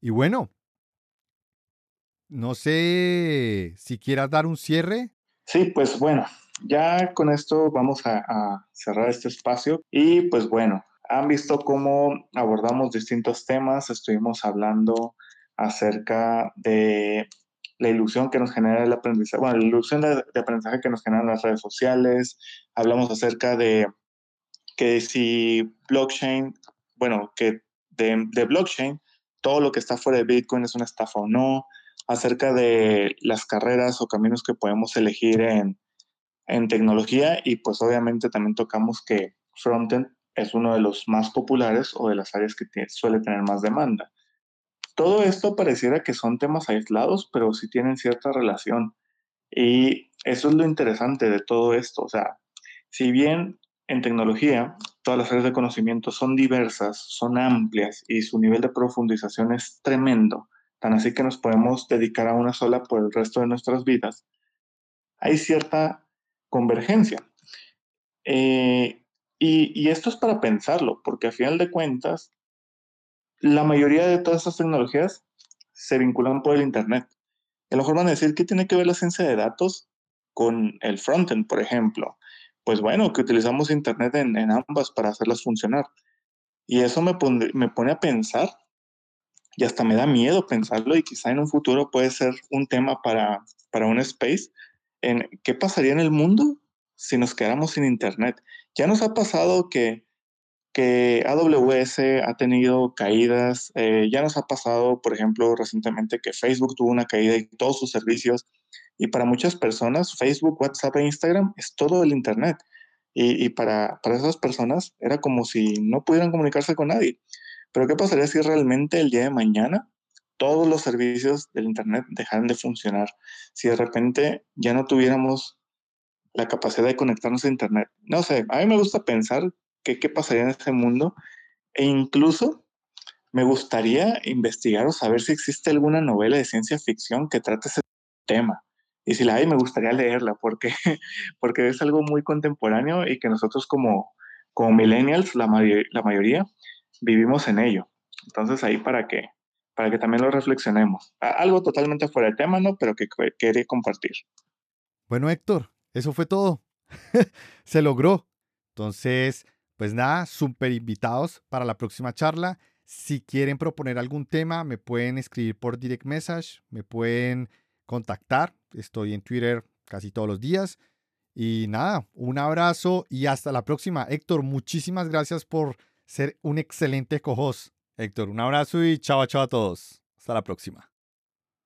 Speaker 1: Y bueno, no sé si quieras dar un cierre.
Speaker 2: Sí, pues bueno, ya con esto vamos a, cerrar este espacio y pues bueno, han visto cómo abordamos distintos temas, estuvimos hablando acerca de la ilusión que nos genera el aprendizaje, bueno, la ilusión de, aprendizaje que nos generan las redes sociales, hablamos acerca de que si blockchain, bueno, que de blockchain, todo lo que está fuera de Bitcoin es una estafa o no, acerca de las carreras o caminos que podemos elegir en, en tecnología y pues obviamente también tocamos que frontend es uno de los más populares o de las áreas que suele tener más demanda. Todo esto pareciera que son temas aislados, pero sí tienen cierta relación. Y eso es lo interesante de todo esto. O sea, si bien en tecnología todas las áreas de conocimiento son diversas, son amplias y su nivel de profundización es tremendo, tan así que nos podemos dedicar a una sola por el resto de nuestras vidas, hay cierta convergencia. Eh, y, y, esto es para pensarlo, porque a final de cuentas, la mayoría de todas estas tecnologías se vinculan por el Internet. a lo mejor van a decir, ¿qué tiene que ver la ciencia de datos con el frontend, por ejemplo? Pues bueno, que utilizamos Internet en, ambas para hacerlas funcionar. Y eso me, pone, me pone a pensar, y hasta me da miedo pensarlo, y quizá en un futuro puede ser un tema para, para un space, en qué pasaría en el mundo si nos quedáramos sin Internet. Ya nos ha pasado que, que AWS ha tenido caídas, eh, ya nos ha pasado, por ejemplo, recientemente que Facebook tuvo una caída y todos sus servicios, y para muchas personas Facebook, WhatsApp e Instagram es todo el Internet. Y, y para, para esas personas era como si no pudieran comunicarse con nadie. Pero ¿qué pasaría si realmente el día de mañana todos los servicios del Internet dejaran de funcionar? Si de repente ya no tuviéramos la capacidad de conectarnos a Internet. No sé, a mí me gusta pensar que qué pasaría en este mundo e incluso me gustaría investigar o saber si existe alguna novela de ciencia ficción que trate ese tema. Y si la hay, me gustaría leerla porque, porque es algo muy contemporáneo y que nosotros como, como millennials, la, mayor, la mayoría, vivimos en ello. Entonces ahí para que, para que también lo reflexionemos. Algo totalmente fuera de tema, ¿no? Pero que quería compartir.
Speaker 1: Bueno, Héctor, eso fue todo. Se logró. Entonces, pues nada, súper invitados para la próxima charla. Si quieren proponer algún tema, me pueden escribir por direct message, me pueden contactar. Estoy en Twitter casi todos los días. Y nada, un abrazo y hasta la próxima. Héctor, muchísimas gracias por ser un excelente cojos. Héctor, un abrazo y chao, chao a todos. Hasta la próxima.